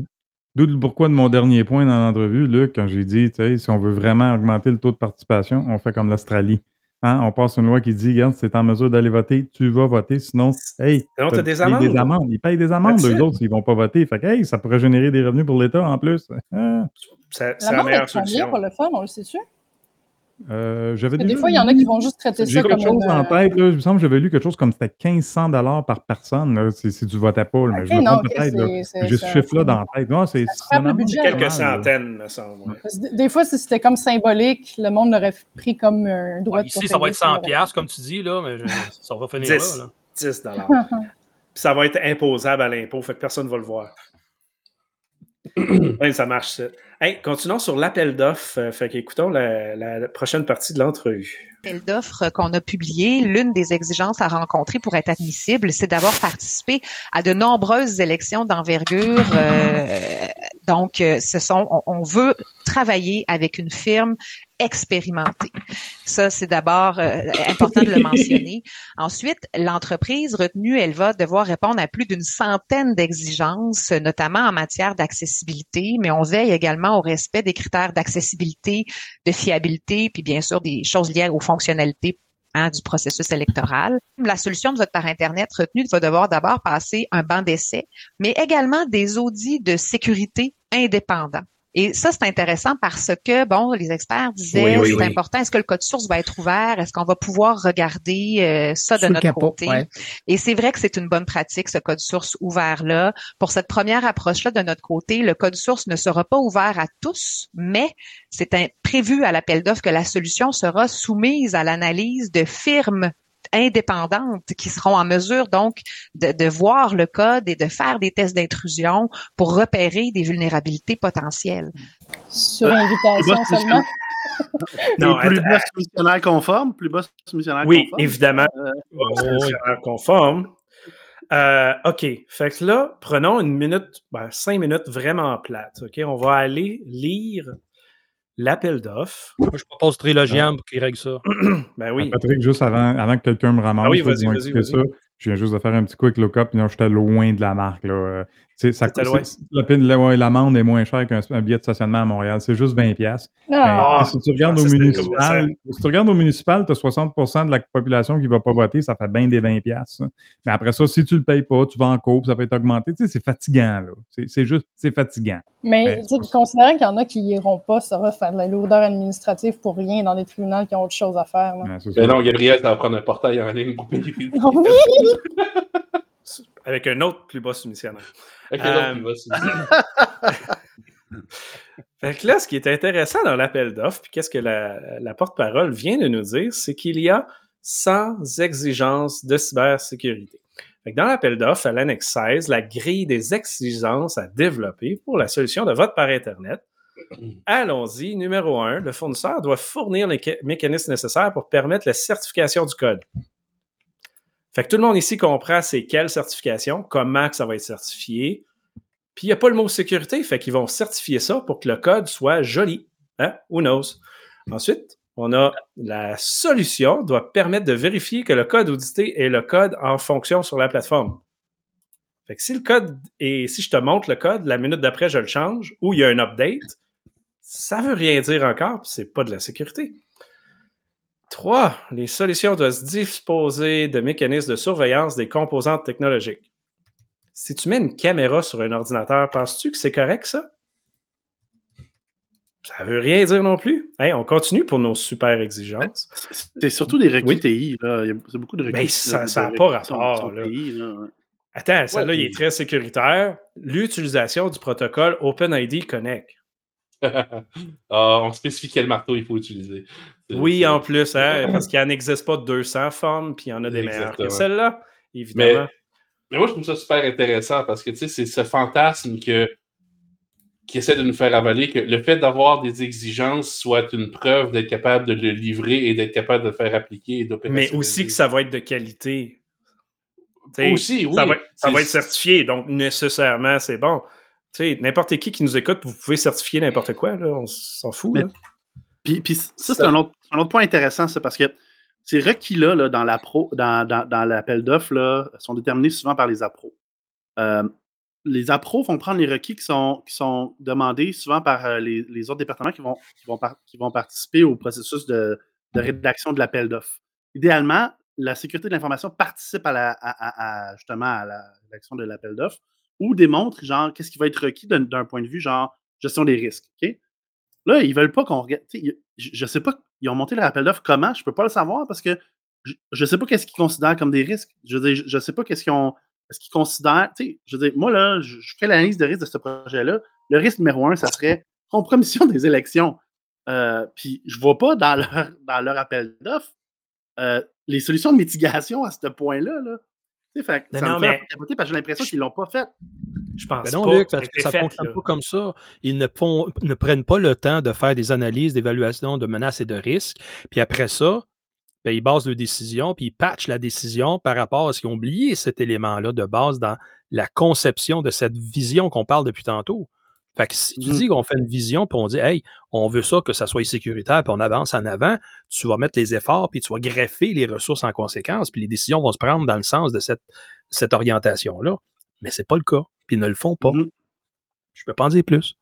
d'où le pourquoi de mon dernier point dans l'entrevue, Luc, quand j'ai dit, si on veut vraiment augmenter le taux de participation, on fait comme l'Australie. Hein, on passe une loi qui dit, regarde, si tu es en mesure d'aller voter, tu vas voter. Sinon, hey, Sinon, t'as tu des amendes. des amendes. Ils payent des amendes, eux autres, s'ils vont pas voter. Fait que, hey, ça pourrait générer des revenus pour l'État en plus. Ah, [laughs] Ça- C'est La meilleure solution. pour le fun, on le sait-tu? Euh, j'avais Des fois, il y en a qui vont juste traiter ça comme quelque chose une, en euh, tête, là. Il me semble que j'avais lu quelque chose comme c'était 1500 par personne, si, tu votais pas. là, mais Ok, je non, J'ai ce chiffre-là dans la tête. Non, c'est Quelques centaines, me semble. ouais. Des fois, si c'était comme symbolique, le monde l'aurait pris comme un droit Ouais, de ici, ça va être 100$, sur- piastres, comme tu dis, là, mais je- ça va finir 10. là. là. 10 dollars. [laughs] Puis ça va être imposable à l'impôt, fait que personne ne va le voir. [clears throat] oui, ça marche, ça. Hey, continuons sur l'appel d'offres. euh, Fait qu'écoutons la, la prochaine partie de l'entrevue. Appel d'offres qu'on a publié, l'une des exigences à rencontrer pour être admissible, c'est d'avoir participé à de nombreuses élections d'envergure. euh, donc, euh, ce sont, on, on veut travailler avec une firme expérimentée. Ça, c'est d'abord euh, important de le mentionner. [laughs] Ensuite, l'entreprise retenue, elle va devoir répondre à plus d'une centaine d'exigences, notamment en matière d'accessibilité, mais on veille également au respect des critères d'accessibilité, de fiabilité, puis bien sûr des choses liées aux fonctionnalités hein, du processus électoral. La solution de vote par Internet retenue va devoir d'abord passer un banc d'essai, mais également des audits de sécurité indépendants. Et ça, c'est intéressant parce que, bon, les experts disaient, Oui, oui, c'est oui. important, est-ce que le code source va être ouvert? Est-ce qu'on va pouvoir regarder euh, ça de Sous notre capot, côté? ouais. Et c'est vrai que c'est une bonne pratique, ce code source ouvert-là. Pour cette première approche-là, de notre côté, le code source ne sera pas ouvert à tous, mais c'est prévu à l'appel d'offres que la solution sera soumise à l'analyse de firmes indépendantes qui seront en mesure donc de, de voir le code et de faire des tests d'intrusion pour repérer des vulnérabilités potentielles. Sur Euh, invitation c'est seulement? Non, plus attends, bas soumissionnaire conforme, plus bas soumissionnaire Oui, conforme? évidemment. Euh, Fonctionnaire conforme. Euh, OK. Fait que là, prenons une minute, ben, cinq minutes vraiment plates. OK? On va aller lire l'appel d'offres. Moi, je propose Trilogium pour qu'il règle ça. [clears throat] Ben oui. Patrick, juste avant, avant que quelqu'un me ramasse, Ah oui, là, vas-y, ils vont vas-y, expliquer vas-y. ça. Je viens juste de faire un petit quick look-up, non, j'étais loin de la marque. Là. Ça la ouais, L'amende est moins chère qu'un un billet de stationnement à Montréal. C'est juste 20$. piastres. Ah, Mais si tu regardes au municipal, si tu regardes au municipal, tu as 60% de la population qui ne va pas voter, ça fait bien des 20$. piastres, ça. Mais après ça, si tu ne le payes pas, tu vas en cours, ça peut être augmenté. Tu sais, c'est fatigant. là. C'est c'est juste, c'est fatigant. Mais sais, considérant qu'il y en a qui n'iront pas, ça va faire de la lourdeur administrative pour rien dans des tribunaux qui ont autre chose à faire. là. Ça. Ben non, Gabriel, ça va prendre un portail en ligne. Oh [laughs] oui! [laughs] Avec un autre plus bas soumissionnaire. Ok, Euh, donc, il va se- Fait que là, ce qui est intéressant dans l'appel d'offres, puis qu'est-ce que la, la porte-parole vient de nous dire, c'est qu'il y a sans exigence de cybersécurité. Fait que dans l'appel d'offres à l'annexe 16, la grille des exigences à développer pour la solution de vote par Internet. [clears throat] Allons-y. Numéro 1, le fournisseur doit fournir les ca- mécanismes nécessaires pour permettre la certification du code. Fait que tout le monde ici comprend c'est quelle certification, comment que ça va être certifié. Puis il n'y a pas le mot sécurité, fait qu'ils vont certifier ça pour que le code soit joli. Hein? Who knows? Ensuite, on a la solution doit permettre de vérifier que le code audité est le code en fonction sur la plateforme. Fait que si le code et si je te montre le code, la minute d'après, je le change ou il y a un update, ça veut rien dire encore, c'est pas de la sécurité. Trois, les solutions doivent se disposer de mécanismes de surveillance des composantes technologiques. Si tu mets une caméra sur un ordinateur, penses-tu que c'est correct, ça? Ça veut rien dire non plus. Hey, on continue pour nos super exigences. C'est surtout des requis Oui. TI. Là. Il y a c'est beaucoup de requis. Ben, ça- de- ça a de pas requis rapport, là. TI, là, ouais. Attends, celle-là, il est très sécuritaire. L'utilisation du protocole OpenID Connect. [laughs] Ah, on spécifie quel marteau il faut utiliser. Oui, en plus, hein, [laughs] parce qu'il n'en existe pas 200 formes, puis il y en a des meilleures que celle-là, évidemment. Mais, mais moi, je trouve ça super intéressant parce que tu sais, c'est ce fantasme que, qui essaie de nous faire avaler que le fait d'avoir des exigences soit une preuve d'être capable de le livrer et d'être capable de le faire appliquer et Mais aussi que ça va être de qualité. T'sais, Aussi, oui. Ça va, ça C'est- va être certifié, donc nécessairement, c'est bon. N'importe qui qui nous écoute, vous pouvez certifier n'importe quoi, là, on s'en fout. Mais- là. Puis, puis ça, c'est un autre, un autre point intéressant, ça, parce que ces requis-là, là, dans l'appel d'offres, sont déterminés souvent par les appros. Euh, les appros vont prendre les requis qui sont, demandés souvent par euh, les, autres départements qui vont, participer au processus de, rédaction de l'appel d'offres. Idéalement, la sécurité de l'information participe à, la, justement à la rédaction de l'appel d'offres ou démontre genre qu'est-ce qui va être requis d'un, point de vue genre gestion des risques. Là, ils veulent pas qu'on regarde. Je, je sais pas, ils ont monté leur appel d'offres comment, je peux pas le savoir parce que je, je sais pas qu'est-ce qu'ils considèrent comme des risques. Je je sais pas qu'est-ce qu'ils considèrent. Tu sais, je veux moi, je, fais l'analyse de risque de ce projet-là. Le risque numéro un, ça serait compromission [laughs] des élections. Euh, Puis je vois pas dans leur, dans leur appel d'offres euh, les solutions de mitigation à ce point-là. Là. Tu sais, fait que Non, ça non, me fait mais- capoter parce que j'ai l'impression qu'ils l'ont pas fait. Je pense Ben non, pas. Luc, parce que ça ne fonctionne pas comme ça. Ils ne, font- ne prennent pas le temps de faire des analyses d'évaluation de menaces et de risques. Puis après ça, ben, ils basent leur décision, puis ils patchent la décision par rapport à ce qu'ils ont oublié cet élément-là de base dans la conception de cette vision qu'on parle depuis tantôt. Fait que si tu Mhm. dis qu'on fait une vision, puis on dit, hey, on veut ça, que ça soit sécuritaire, puis on avance en avant, tu vas mettre les efforts, puis tu vas greffer les ressources en conséquence, puis les décisions vont se prendre dans le sens de cette, cette orientation-là. Mais c'est pas le cas, puis ils ne le font pas. Mhm. Je peux pas en dire plus.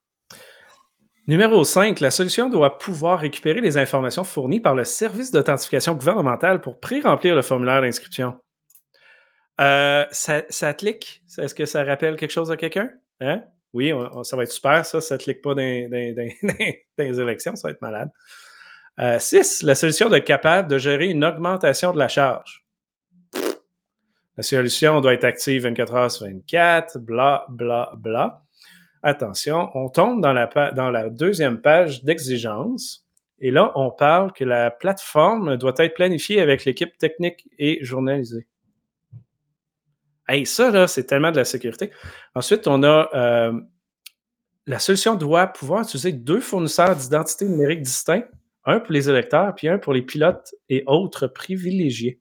Numéro 5, la solution doit pouvoir récupérer les informations fournies par le service d'authentification gouvernementale pour pré-remplir le formulaire d'inscription. Euh, ça, ça clique? Est-ce que ça rappelle quelque chose à quelqu'un? Hein? Oui, ça va être super, ça. Ça ne clique pas [laughs] dans, les élections, ça va être malade. 6, la solution doit être capable de gérer une augmentation de la charge. La solution doit être active 24 heures sur 24, bla, bla, bla. Attention, on tombe dans la, dans la deuxième page d'exigence. Et là, on parle que la plateforme doit être planifiée avec l'équipe technique et journalisée. Hey, ça, là, c'est tellement de la sécurité. Ensuite, on a euh, la solution doit pouvoir utiliser deux fournisseurs d'identité numérique distincts, un pour les électeurs, puis un pour les pilotes et autres privilégiés.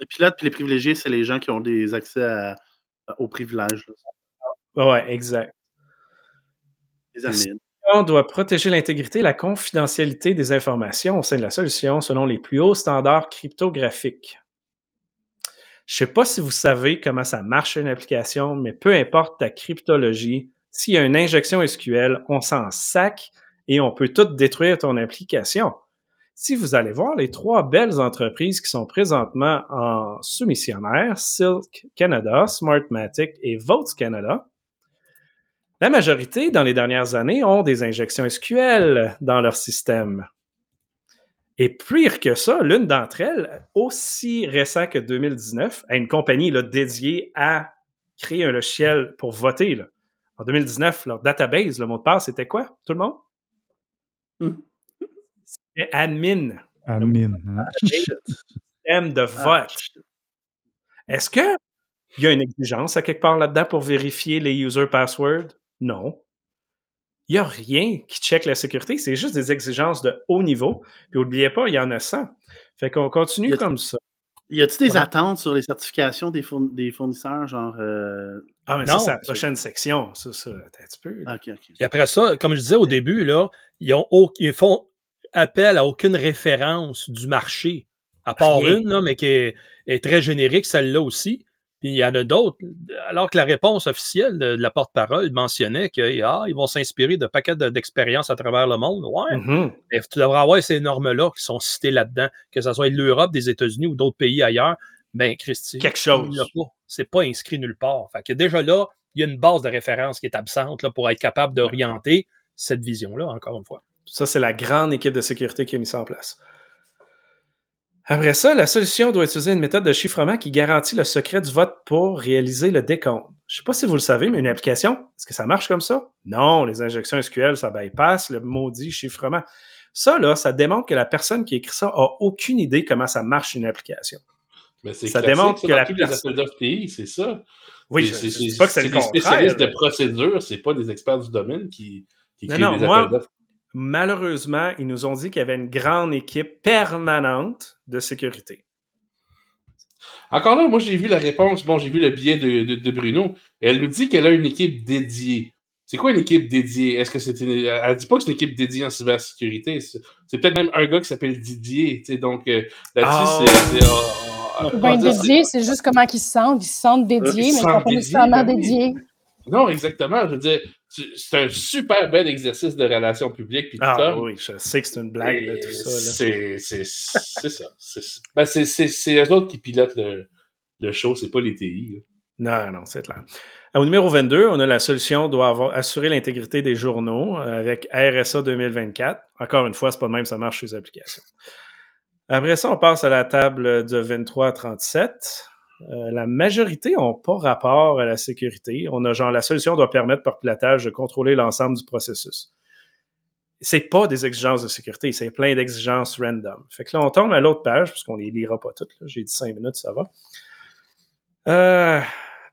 Les pilotes et les privilégiés, c'est les gens qui ont des accès à- aux privilèges. Ouais, exact. Les admins. On doit protéger l'intégrité et la confidentialité des informations au sein de la solution selon les plus hauts standards cryptographiques. Je ne sais pas si vous savez comment ça marche une application, mais peu importe ta cryptologie, s'il y a une injection SQL, on s'en sac et on peut tout détruire ton application. Si vous allez voir les trois belles entreprises qui sont présentement en soumissionnaire, Silk Canada, Smartmatic et Votes Canada, la majorité, dans les dernières années, ont des injections SQL dans leur système. Et pire que ça, l'une d'entre elles, aussi récent que 2019, a une compagnie là, dédiée à créer un logiciel pour voter. là. En 2019, leur database, le mot de passe, c'était quoi, tout le monde? Hmm. C'était admin. Admin. hein. système de vote. Est-ce qu'il y a une exigence à quelque part là-dedans pour vérifier les user passwords? Non. Il n'y a rien qui check la sécurité, c'est juste des exigences de haut niveau. Puis n'oubliez pas, il y en a 100. Fait qu'on continue comme ça. Y a-t-il des Ouais. attentes sur les certifications des, fourn- des fournisseurs, genre. euh, Ah, mais Non, ça, c'est la prochaine section. Ça, ça, un petit peu. là. Ok, ok. Et après ça, comme je disais au début, là, ils, ont au- ils font appel à aucune référence du marché, à part Rien. une, là, mais qui est, est très générique, celle-là aussi. Puis il y en a d'autres, alors que la réponse officielle de, de la porte-parole mentionnait qu'ils vont s'inspirer de paquets de- d'expériences à travers le monde. Ouais, Mhm. mais tu devrais avoir ces normes-là qui sont citées là-dedans, que ce soit l'Europe, des États-Unis ou d'autres pays ailleurs. Ben, Christy, Quelque chose. il y a pas. C'est pas inscrit nulle part. Fait que déjà là, il y a une base de référence qui est absente là, pour être capable d'orienter cette vision-là, encore une fois. Ça, c'est la grande équipe de sécurité qui a mis ça en place. Après ça, la solution doit utiliser une méthode de chiffrement qui garantit le secret du vote pour réaliser le décompte. Je ne sais pas si vous le savez, mais une application, est-ce que ça marche comme ça? Non, les injections SQL, ça bypass le maudit chiffrement. Ça, là, ça démontre que la personne qui écrit ça a aucune idée comment ça marche une application. Mais c'est Ça démontre ça, que la les personne- TI, c'est ça. Oui, C'est- pas que c'est des spécialistes de procédure, c'est pas des experts du domaine qui, qui Non, créent non, des moi- appels d'offres. Malheureusement, ils nous ont dit qu'il y avait une grande équipe permanente de sécurité. Encore là, moi, j'ai vu la réponse. Bon, j'ai vu le billet de, de- de Bruno. Elle nous dit qu'elle a une équipe dédiée. C'est quoi une équipe dédiée? Est-ce que c'est une... Elle dit pas que c'est une équipe dédiée en cybersécurité. C'est peut-être même un gars qui s'appelle Didier. tu sais, Donc, euh, là-dessus, Ah. c'est- ah, ça, c'est- dédié, c'est juste comment ils se sentent. Ils se sentent dédiés, ils mais ils ne sont pas dédiés, nécessairement ben dédiés. Non, exactement. Je veux dire, c'est un super bel exercice de relations publiques. Puis Ah ça. oui, je sais que c'est une blague, là, tout ça. C'est ça. C'est ben, c'est- c'est eux autres qui pilotent le, le show, c'est pas les TI. là. Non, non, c'est clair. Au numéro 22, on a la solution doit avoir assurer l'intégrité des journaux euh, avec RSA 2024. Encore une fois, c'est pas de même, ça marche sur les applications. Après ça, on passe à la table de 23 à 37. Euh, la majorité n'ont pas rapport à la sécurité. On a genre la solution doit permettre par pilotage de contrôler l'ensemble du processus. C'est pas des exigences de sécurité, c'est plein d'exigences random. Fait que là, on tombe à l'autre page, parce qu'on les lira pas toutes. J'ai dit 5 minutes, ça va. Euh,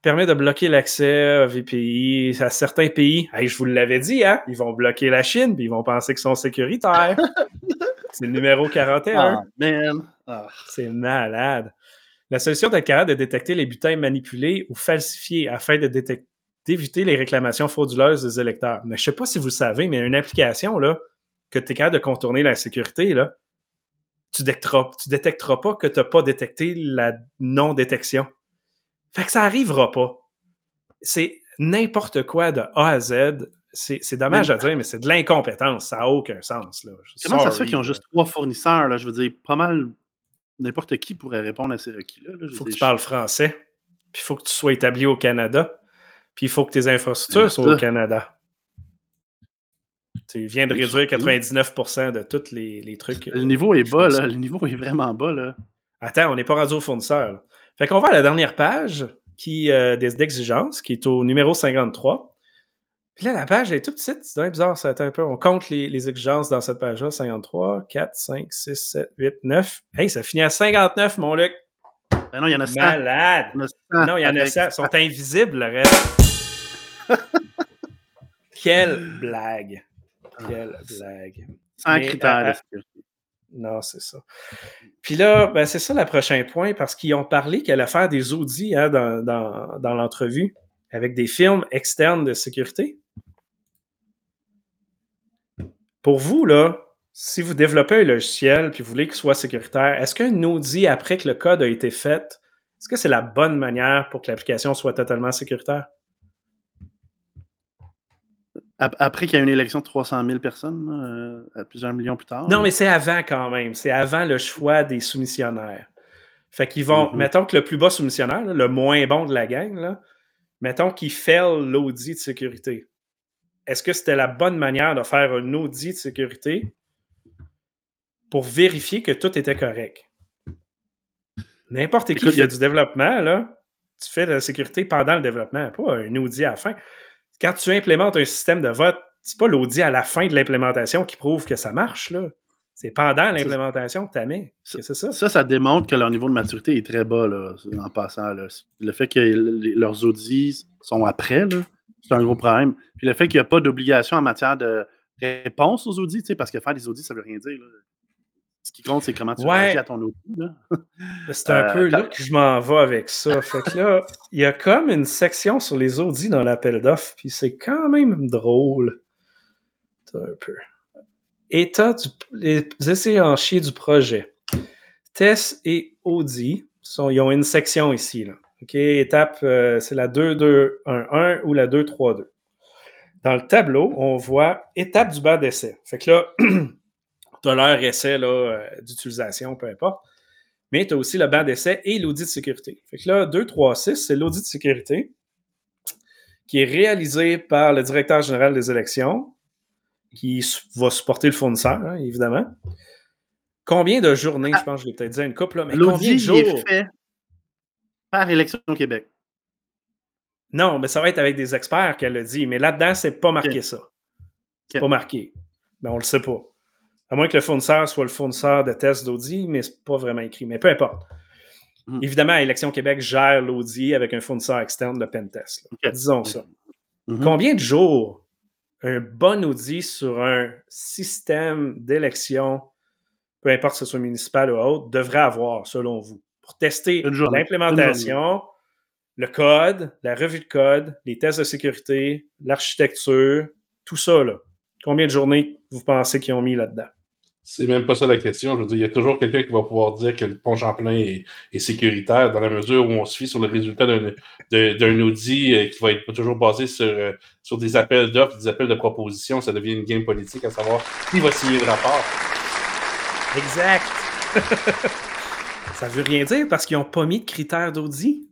permet de bloquer l'accès à VPI à certains pays. Hey, je vous l'avais dit, hein? Ils vont bloquer la Chine, puis ils vont penser qu'ils sont sécuritaires. [laughs] C'est le numéro 41. Ah, man. Ah. C'est malade. La solution est capable de détecter les bulletins manipulés ou falsifiés afin de détec- d'éviter les réclamations frauduleuses des électeurs. Mais je ne sais pas si vous le savez, mais une application là, que tu es capable de contourner la sécurité, là, tu ne détecteras, tu détecteras pas que tu n'as pas détecté la non-détection. Fait que ça n'arrivera pas. C'est n'importe quoi de A à Z. C'est dommage à dire, mais c'est de l'incompétence. Ça n'a aucun sens. Là. Comment ça se fait Sorry, qu'ils ont juste trois fournisseurs? Là? Je veux dire, pas mal n'importe qui pourrait répondre à ces requis-là. Il faut que tu parles français. Puis il faut que tu sois établi au Canada. Puis il faut que tes infrastructures soient au Canada. Tu viens de réduire surtout. 99% de tous les, les trucs. Le niveau est bas, là. Le niveau est vraiment bas, là. Attends, on n'est pas rendu au fournisseur. là. Fait qu'on va à la dernière page qui, euh, des exigences, qui est au numéro 53. Puis là, la page elle est toute petite. C'est bizarre, ça un peu. On compte les, les exigences dans cette page-là. 53, 4, 5, 6, 7, 8, 9. Hey, ça finit à 59, mon Luc. Ben non, il y en a 100. Malade. Il y en a 100 Non, il y en a avec- ça. Ils sont invisibles, le reste. [laughs] Quelle blague. Quelle blague. 100 Mais, critères euh, de sécurité. Non, c'est ça. Puis là, ben, c'est ça le prochain point, parce qu'ils ont parlé qu'elle allait faire des audits hein, dans, dans- dans l'entrevue avec des firmes externes de sécurité. Pour vous, là, si vous développez un logiciel puis vous voulez qu'il soit sécuritaire, est-ce qu'un audit après que le code a été fait, est-ce que c'est la bonne manière pour que l'application soit totalement sécuritaire? Ap- Après qu'il y a une élection de 300 000 personnes, euh, à plusieurs millions plus tard? Non, mais c'est avant quand même. C'est avant le choix des soumissionnaires. Fait qu'ils vont, Mhm. mettons que le plus bas soumissionnaire, là, le moins bon de la gang, là, mettons qu'il fail l'audit de sécurité. Est-ce que c'était la bonne manière de faire un audit de sécurité pour vérifier que tout était correct? N'importe qui Écoute, qui il y a- du développement, là, tu fais de la sécurité pendant le développement, pas un audit à la fin. Quand tu implémentes un système de vote, c'est pas l'audit à la fin de l'implémentation qui prouve que ça marche, là. C'est pendant l'implémentation que tu mets. C'est ça? Ça, ça démontre que leur niveau de maturité est très bas, là, en passant. Là. Le fait que leurs audits sont après, c'est un gros problème. Puis le fait qu'il n'y a pas d'obligation en matière de réponse aux audits, parce que faire des audits, ça ne veut rien dire. Ce qui compte, c'est comment tu réagis à ton audit. [laughs] C'est un peu euh, là que je m'en vais avec ça. Fait que là, il y a comme une section sur les audits dans l'appel d'offres, puis c'est quand même drôle. Un peu. État des les chier du projet. Test et sont, ils ont une section ici. Là. OK, étape, euh, c'est la 2-2-1-1 ou la 2-3-2. Dans le tableau, on voit étape du bas d'essai. Fait que là, tu as l'heure essai euh, d'utilisation, peu importe. Mais tu as aussi le banc d'essai et l'audit de sécurité. Fait que là, 2, 3, 6, c'est l'audit de sécurité qui est réalisé par le directeur général des élections, qui va supporter le fournisseur, hein, évidemment. Combien de journées, je pense que je l'ai peut-être dit une couple, là, mais combien de jours? Est fait par Élection Québec. Non, mais ça va être avec des experts qu'elle a dit, mais là-dedans, c'est pas marqué ça. C'est pas marqué. Mais on le sait pas. À moins que le fournisseur soit le fournisseur de tests d'audit, mais c'est pas vraiment écrit. Mais peu importe. Hmm. Évidemment, Élection Québec gère l'audit avec un fournisseur externe de pentest. Disons ça. Hmm. Combien de jours un bon audit sur un système d'élection, peu importe si ce soit municipal ou autre, devrait avoir, selon vous, pour tester l'implémentation, le code, la revue de code, les tests de sécurité, l'architecture, tout ça, là. Combien de journées vous pensez qu'ils ont mis là-dedans? C'est même pas ça la question. Je veux dire, il y a toujours quelqu'un qui va pouvoir dire que le pont Champlain est, est, sécuritaire dans la mesure où on se fie sur le résultat d'un audit euh, qui va être toujours basé sur, euh, sur des appels d'offres, des appels de propositions. Ça devient une game politique à savoir qui va signer le rapport. Exact. [laughs] ça veut rien dire parce qu'ils n'ont pas mis de critères d'audit.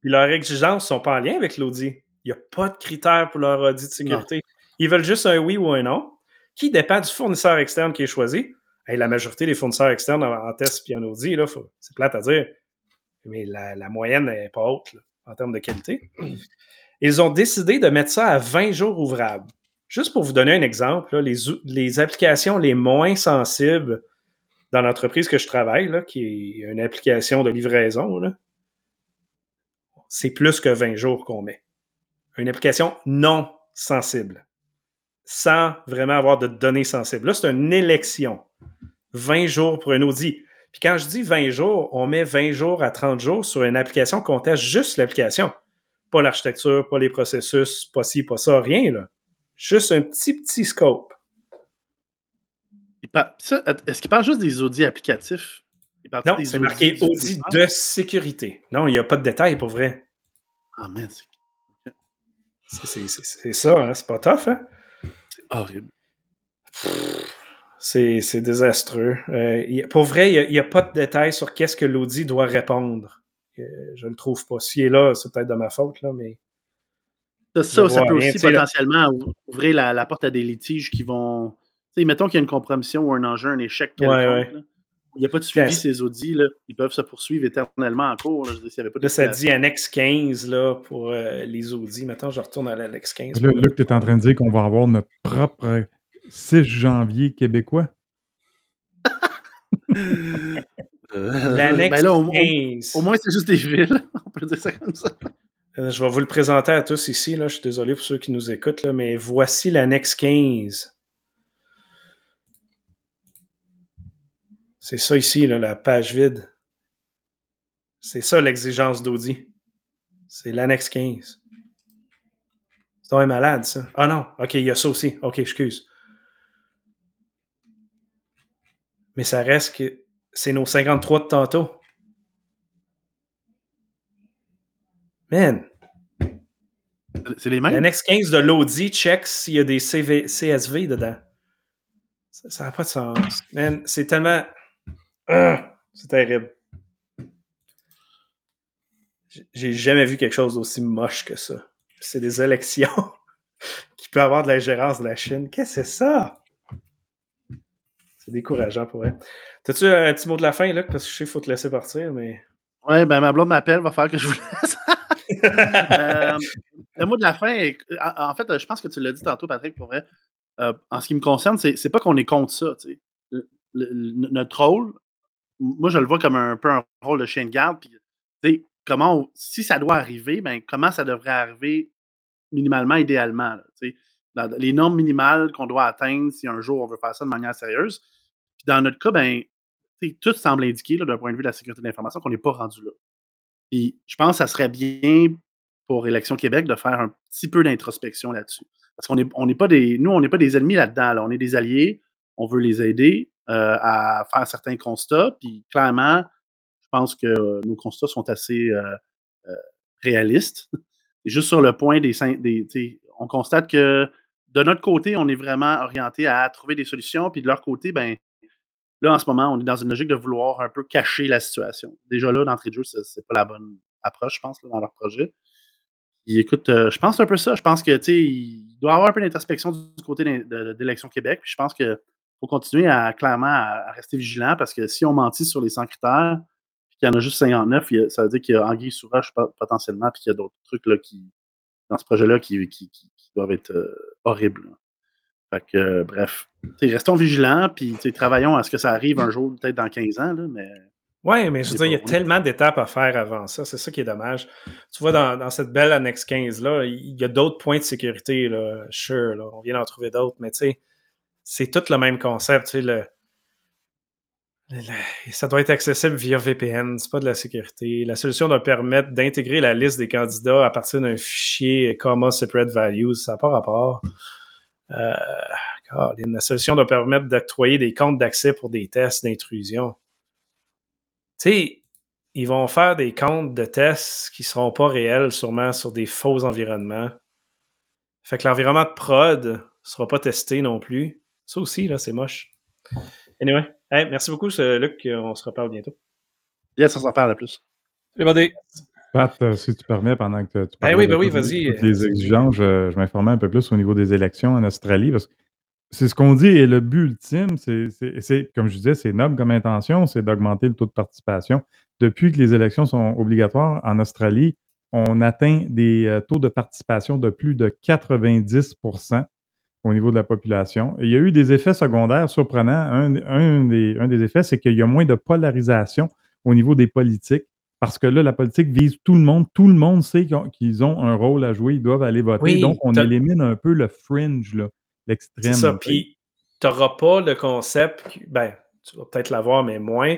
Puis leurs exigences ne sont pas en lien avec l'audit. Il n'y a pas de critères pour leur audit de sécurité. Ils veulent juste un oui ou un non qui dépend du fournisseur externe qui est choisi. la majorité des fournisseurs externes en, test et en audit, c'est plate à dire, mais la, moyenne n'est pas haute en termes de qualité. [clears throat] Ils ont décidé de mettre ça à 20 jours ouvrables. Juste pour vous donner un exemple, les, les, applications les moins sensibles dans l'entreprise que je travaille, qui est une application de livraison, c'est plus que 20 jours qu'on met. Une application non sensible sans vraiment avoir de données sensibles. Là, c'est une élection. 20 jours pour un audit. Puis quand je dis 20 jours, on met 20 jours à 30 jours sur une application qu'on teste juste l'application. Pas l'architecture, pas les processus, pas ci, pas ça, rien. Là. Juste un petit, petit scope. Est-ce qu'il parle juste des audits applicatifs? non, c'est marqué audit de sécurité. Non, il n'y a pas de détails pour vrai. Ah, mais c'est ça, hein? c'est pas tough. Hein? horrible. C'est désastreux. Euh, pour vrai, il n'y a, pas de détails sur qu'est-ce que l'audit doit répondre. Euh, je ne le trouve pas. S'il est là, c'est peut-être de ma faute, là, mais. Ça, ça, peut aussi potentiellement ouvrir la, porte à des litiges qui vont. Mettons qu'il y a une compromission ou un enjeu, un échec. Ouais, il n'y a pas de suivi, ces audits, là. ils peuvent se poursuivre éternellement en cours. Là, je avait pas de ça dit annexe 15 là, pour euh, les audits. Maintenant, je retourne à l'annexe 15. Là, tu es en train de dire qu'on va avoir notre propre 6 janvier québécois? [laughs] l'annexe ben 15. Au moins, c'est juste des villes. [laughs] On peut dire ça comme ça. Euh, je vais vous le présenter à tous ici. Là. Je suis désolé pour ceux qui nous écoutent, là, mais voici l'annexe 15. C'est ça ici, la page vide. C'est ça l'exigence d'audit. C'est l'annexe 15. C'est un malade, ça. Ah non, OK, il y a ça aussi. OK, excuse. Mais ça reste que c'est nos 53 de tantôt. Man. C'est les mêmes? L'annexe 15 de l'audit check s'il y a des CSV dedans. Ça n'a pas de sens. Man, c'est tellement. Ah, c'est terrible. J'ai jamais vu quelque chose d'aussi moche que ça. C'est des élections [laughs] qui peuvent avoir de l'ingérence de la Chine. Qu'est-ce que c'est ça? C'est décourageant pour elle. T'as-tu un petit mot de la fin, là? Parce que je sais qu'il faut te laisser partir, mais. Ouais, ben ma blonde m'appelle, va faire que je vous laisse. [laughs] Euh, le mot de la fin, en fait, je pense que tu l'as dit tantôt, Patrick, pour vrai. Euh, en ce qui me concerne, c'est pas qu'on est contre ça. le- le- notre rôle, moi, je le vois comme un peu un rôle de chien de garde. Puis, comment, si ça doit arriver, ben, comment ça devrait arriver minimalement, idéalement. les normes minimales qu'on doit atteindre si un jour on veut faire ça de manière sérieuse. Puis dans notre cas, ben, tout semble indiquer, d'un point de vue de la sécurité de l'information, qu'on n'est pas rendu là. Puis je pense que ça serait bien pour Élection Québec de faire un petit peu d'introspection là-dessus. Parce qu'on on pas des. Nous, on n'est pas des ennemis là-dedans. là. On est des alliés. On veut les aider euh, à faire certains constats. Puis clairement, je pense que euh, nos constats sont assez euh, réalistes. [laughs] Juste sur le point des. on constate que de notre côté, on est vraiment orienté à trouver des solutions. Puis de leur côté, ben, là, en ce moment, on est dans une logique de vouloir un peu cacher la situation. Déjà là, d'entrée de jeu, c'est pas la bonne approche, je pense, dans leur projet. Puis, écoute, je pense un peu ça. Je pense que, tu sais, il doit y avoir un peu d'introspection du côté d'É- de- d'Élection Québec. Puis je pense qu'il faut continuer à, clairement, à, rester vigilant parce que si on mentit sur les 100 critères, puis qu'il y en a juste 59, il y a- ça veut dire qu'il y a anguille sous roche pot- potentiellement, puis qu'il y a d'autres trucs là, qui, dans ce projet-là qui, qui- qui- qui doivent être euh, horribles. là. Fait que, euh, bref, restons vigilants, puis travaillons à ce que ça arrive un jour, peut-être dans 15 ans, là, mais Oui, mais je veux dire, il y a tellement d'étapes à faire avant ça. C'est ça qui est dommage. Tu vois, dans, dans cette belle annexe 15-là, il y a d'autres points de sécurité, là. Sure, là, on vient d'en trouver d'autres, mais tu sais, c'est tout le même concept. Tu sais, le, ça doit être accessible via VPN, c'est pas de la sécurité. La solution doit permettre d'intégrer la liste des candidats à partir d'un fichier comma separate values. Ça n'a pas rapport. Euh, la solution doit permettre d'octroyer des comptes d'accès pour des tests d'intrusion. Tu sais, ils vont faire des comptes de tests qui ne seront pas réels, sûrement sur des faux environnements. Fait que l'environnement de prod ne sera pas testé non plus. Ça aussi, là, c'est moche. Anyway, hey, merci beaucoup, Luc. On se reparle bientôt. yes, on s'en parle plus. C'est bandé. Pat, euh, si tu permets, pendant que tu Ben parlais oui, ben oui, toutes- les exigences, je, je m'informais un peu plus au niveau des élections en Australie, parce que c'est ce qu'on dit, et le but ultime, c'est, c'est- c'est- comme je disais, c'est noble comme intention, c'est d'augmenter le taux de participation. Depuis que les élections sont obligatoires en Australie, on atteint des euh, taux de participation de plus de 90 au niveau de la population. Et il y a eu des effets secondaires surprenants. Un, un des, un des effets, c'est qu'il y a moins de polarisation au niveau des politiques. Parce que là, la politique vise tout le monde. Tout le monde sait qu'ils ont, un rôle à jouer. Ils doivent aller voter. Oui, Donc, on élimine un peu le fringe, C'est l'extrême. ça. Puis, tu n'auras pas le concept, ben, tu vas peut-être l'avoir, mais moins.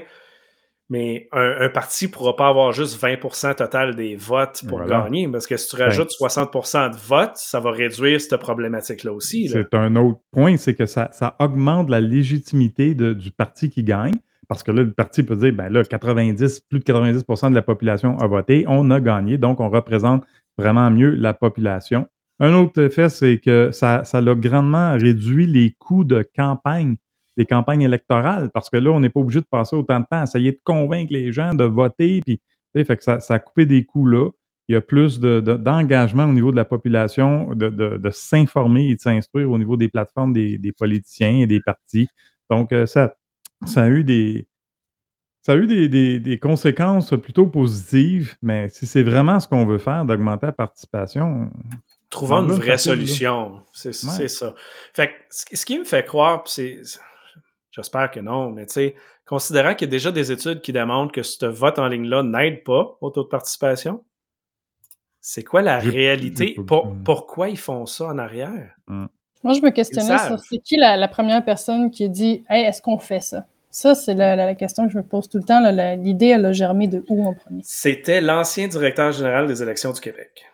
Mais un, un parti ne pourra pas avoir juste 20% total des votes pour Voilà. gagner, parce que si tu Ben, rajoutes 60% de votes, ça va réduire cette problématique-là aussi. C'est un autre point, c'est que ça, ça augmente la légitimité de- du parti qui gagne. Parce que là, le parti peut dire, ben là, 90, plus de 90% de la population a voté, on a gagné, donc on représente vraiment mieux la population. Un autre effet, c'est que ça, ça a grandement réduit les coûts de campagne, des campagnes électorales, parce que là, on n'est pas obligé de passer autant de temps à essayer de convaincre les gens de voter, puis, fait que ça, ça a coupé des coûts là. Il y a plus de- de- d'engagement au niveau de la population, de, de- s'informer et de s'instruire au niveau des plateformes des, des politiciens et des partis. Donc, euh, ça, ça a eu des, ça a eu des, des- des conséquences plutôt positives, mais si c'est vraiment ce qu'on veut faire, d'augmenter la participation, Trouvons une vraie solution. C'est Ouais. ça. Fait que ce qui me fait croire, c'est. J'espère que non, mais tu sais, considérant qu'il y a déjà des études qui démontrent que ce vote en ligne-là n'aide pas au taux de participation, c'est quoi la réalité? Pour- pourquoi ils font ça en arrière? Moi, je me questionnais sur c'est qui la, la première personne qui a dit Hey, est-ce qu'on fait ça? Ça, c'est la, la- la question que je me pose tout le temps. L'idée, elle a germé de où en premier? C'était l'ancien directeur général des élections du Québec.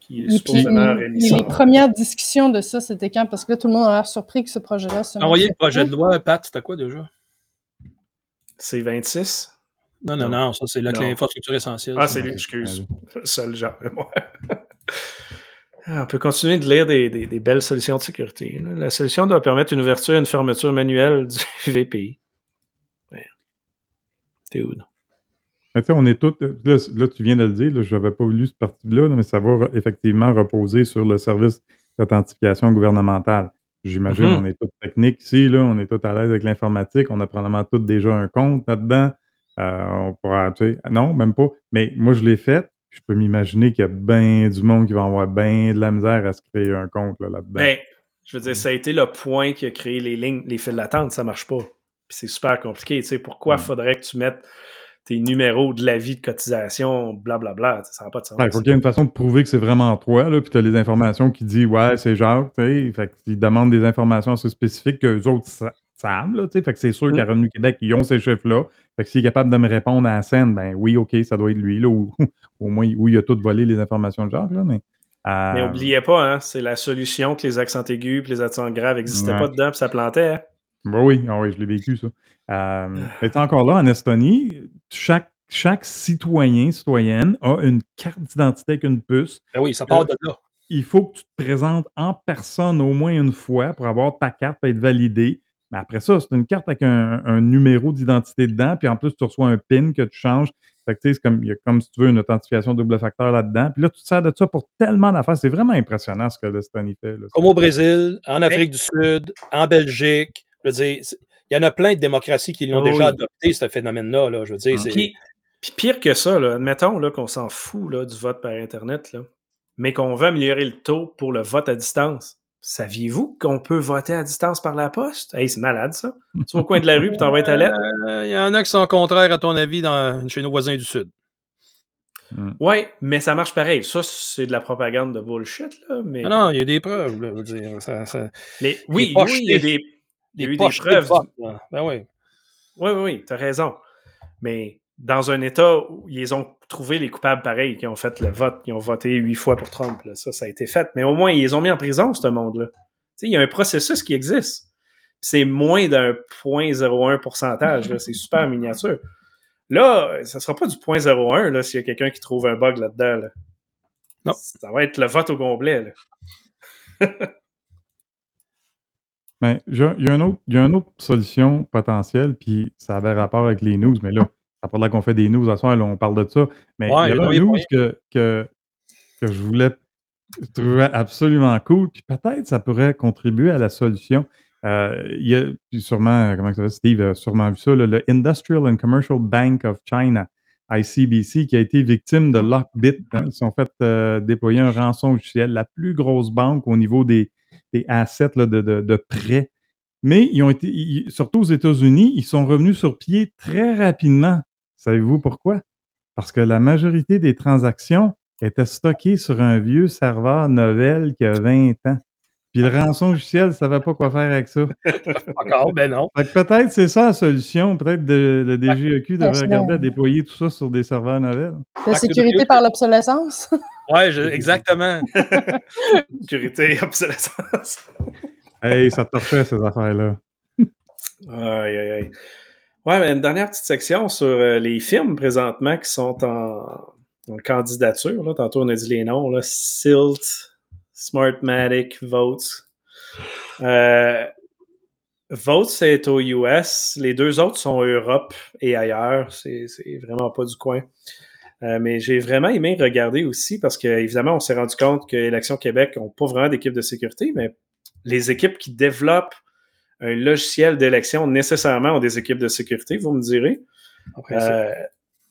Qui supposément mis les, premières discussions de ça, c'était quand? Parce que là, tout le monde a l'air surpris que ce projet-là se Envoyer le projet de loi, Pat, c'était quoi déjà? C'est 26? Non, non, Non. non, ça, c'est là que Non. l'infrastructure essentielle. Ah, c'est lui, excuse. Seul genre, moi. Ah, On peut continuer de lire des, des- des belles solutions de sécurité. La solution doit permettre une ouverture et une fermeture manuelle du [laughs] VPI. Ouais. Mais tu sais, on est tous. Là, là, tu viens de le dire, je n'avais pas lu ce parti-là, là, mais ça va effectivement reposer sur le service d'authentification gouvernementale. J'imagine Mhm. on est tous techniques ici, là, on est tous à l'aise avec l'informatique, on a probablement tous déjà un compte là-dedans. Euh, on pourra, tu sais, non, même pas. Mais moi, je l'ai fait. Je peux m'imaginer qu'il y a bien du monde qui va avoir bien de la misère à se créer un compte là, là-dedans. Ben, Je veux dire, ça a été le point qui a créé les lignes, les files d'attente, ça marche pas. Puis c'est super compliqué. Tu sais, pourquoi Mm. faudrait que tu mettes tes numéros de l'avis de cotisation, blablabla. Ça n'a pas de sens. Ouais, il faut qu'il y ait une façon de prouver que c'est vraiment toi, là, puis tu as les informations qui disent Ouais, c'est Jacques, tu sais. Demandent des informations assez spécifiques que les autres sa- savent, là, tu sais. Fait que c'est sûr Mm. qu'à Revenu Québec, ils ont ces chiffres-là. Fait que s'il est capable de me répondre à la scène, ben oui, OK, ça doit être lui, là, ou [laughs] au moins, oui, il a tout volé les informations de Jacques, là, mais. euh, Mais n'oubliez pas, hein, c'est la solution que les accents aigus et les accents graves n'existaient Ouais. pas dedans, puis ça plantait. hein. bah oui, ah oui, je l'ai vécu, ça. Euh, mais t'es encore là, en Estonie, chaque, chaque citoyen, citoyenne a une carte d'identité avec une puce. Ben oui, ça part de là. il faut que tu te présentes en personne au moins une fois pour avoir ta carte pour être validée. Mais après ça, c'est une carte avec un, un numéro d'identité dedans, puis en plus, tu reçois un PIN que tu changes. Fait que, c'est comme, il y a comme si tu veux une authentification double facteur là-dedans. Puis là, tu te sers de ça pour tellement d'affaires. C'est vraiment impressionnant ce que l'Estonie fait. là. Comme au Brésil, en Afrique du Sud, en Belgique. Je veux dire, c'est- il y en a plein de démocraties qui l'ont Oh déjà oui. adopté, ce phénomène-là. Là, je veux dire, c'est- Puis, puis pire que ça, là, admettons là, qu'on s'en fout là, du vote par Internet, là, mais qu'on veut améliorer le taux pour le vote à distance. Saviez-vous qu'on peut voter à distance par la poste? Hey, c'est malade, ça. Tu vas au coin de la rue et t'envoies ta lettre? Euh, Il y en a qui sont contraires, à ton avis, dans, chez nos voisins du Sud. Oui, mais ça marche pareil. Ça, c'est de la propagande de bullshit, là. Mais... Non, non, il y a des preuves. là, je veux dire, ça- ça- Les- Oui, oui, il y a des- des, il y a des eu des poches preuves. vote, là. Ben oui. Oui, oui, oui, tu as raison. Mais dans un État où ils ont trouvé les coupables pareils, qui ont fait le vote, qui ont voté huit fois pour Trump, là, ça, ça a été fait. Mais au moins, ils les ont mis en prison, ce monde-là. Tu sais, Il y a un processus qui existe. C'est moins d'un 0.01 pourcentage. C'est super miniature. Là, ça ne sera pas du 0.01 là, s'il y a quelqu'un qui trouve un bug là-dedans. là. Non. Ça va être le vote au complet. [laughs] Mais j'ai- il y, a un autre- il y a une autre solution potentielle, puis ça avait rapport avec les news, mais là, ça parle qu'on fait des news à soir, là, on parle de ça. Mais Ouais, il y a une news que, que, que je voulais je trouvais absolument cool, puis peut-être ça pourrait contribuer à la solution. Euh, il y a, puis sûrement, comment ça s'appelle, Steve a sûrement vu ça, là, le Industrial and Commercial Bank of China, ICBC, qui a été victime de Lockbit. hein. Ils se sont fait euh, déployer un rançon logiciel, la plus grosse banque au niveau des, des assets là, de, de, de prêts. Mais ils ont été, ils- surtout aux États-Unis, ils sont revenus sur pied très rapidement. Savez-vous pourquoi? Parce que la majorité des transactions étaient stockées sur un vieux serveur Novell qui a 20 ans. Puis le rançon logiciel ne savait pas quoi faire avec ça. [laughs] Encore, ben non. Peut-être c'est ça la solution. Peut-être de- le DGEQ devrait regarder à déployer tout ça sur des serveurs Novell. La sécurité par l'obsolescence. Ouais, je- exactement. [laughs] Sécurité, obsolescence. Hey, ça torchait ces affaires-là. Aïe, aïe, aïe. Ouais, mais une dernière petite section sur euh, les firmes présentement qui sont en, en candidature. Là. Tantôt, on a dit les noms. Là. Silt, Smartmatic, Votes. Euh, Votes, c'est aux US. Les deux autres sont en Europe et ailleurs. C'est c'est vraiment pas du coin. Euh, mais j'ai vraiment aimé regarder aussi parce qu'évidemment, on s'est rendu compte que Élection Québec n'ont pas vraiment d'équipe de sécurité, mais les équipes qui développent un logiciel d'élection nécessairement ont des équipes de sécurité, vous me direz. En principe. Euh,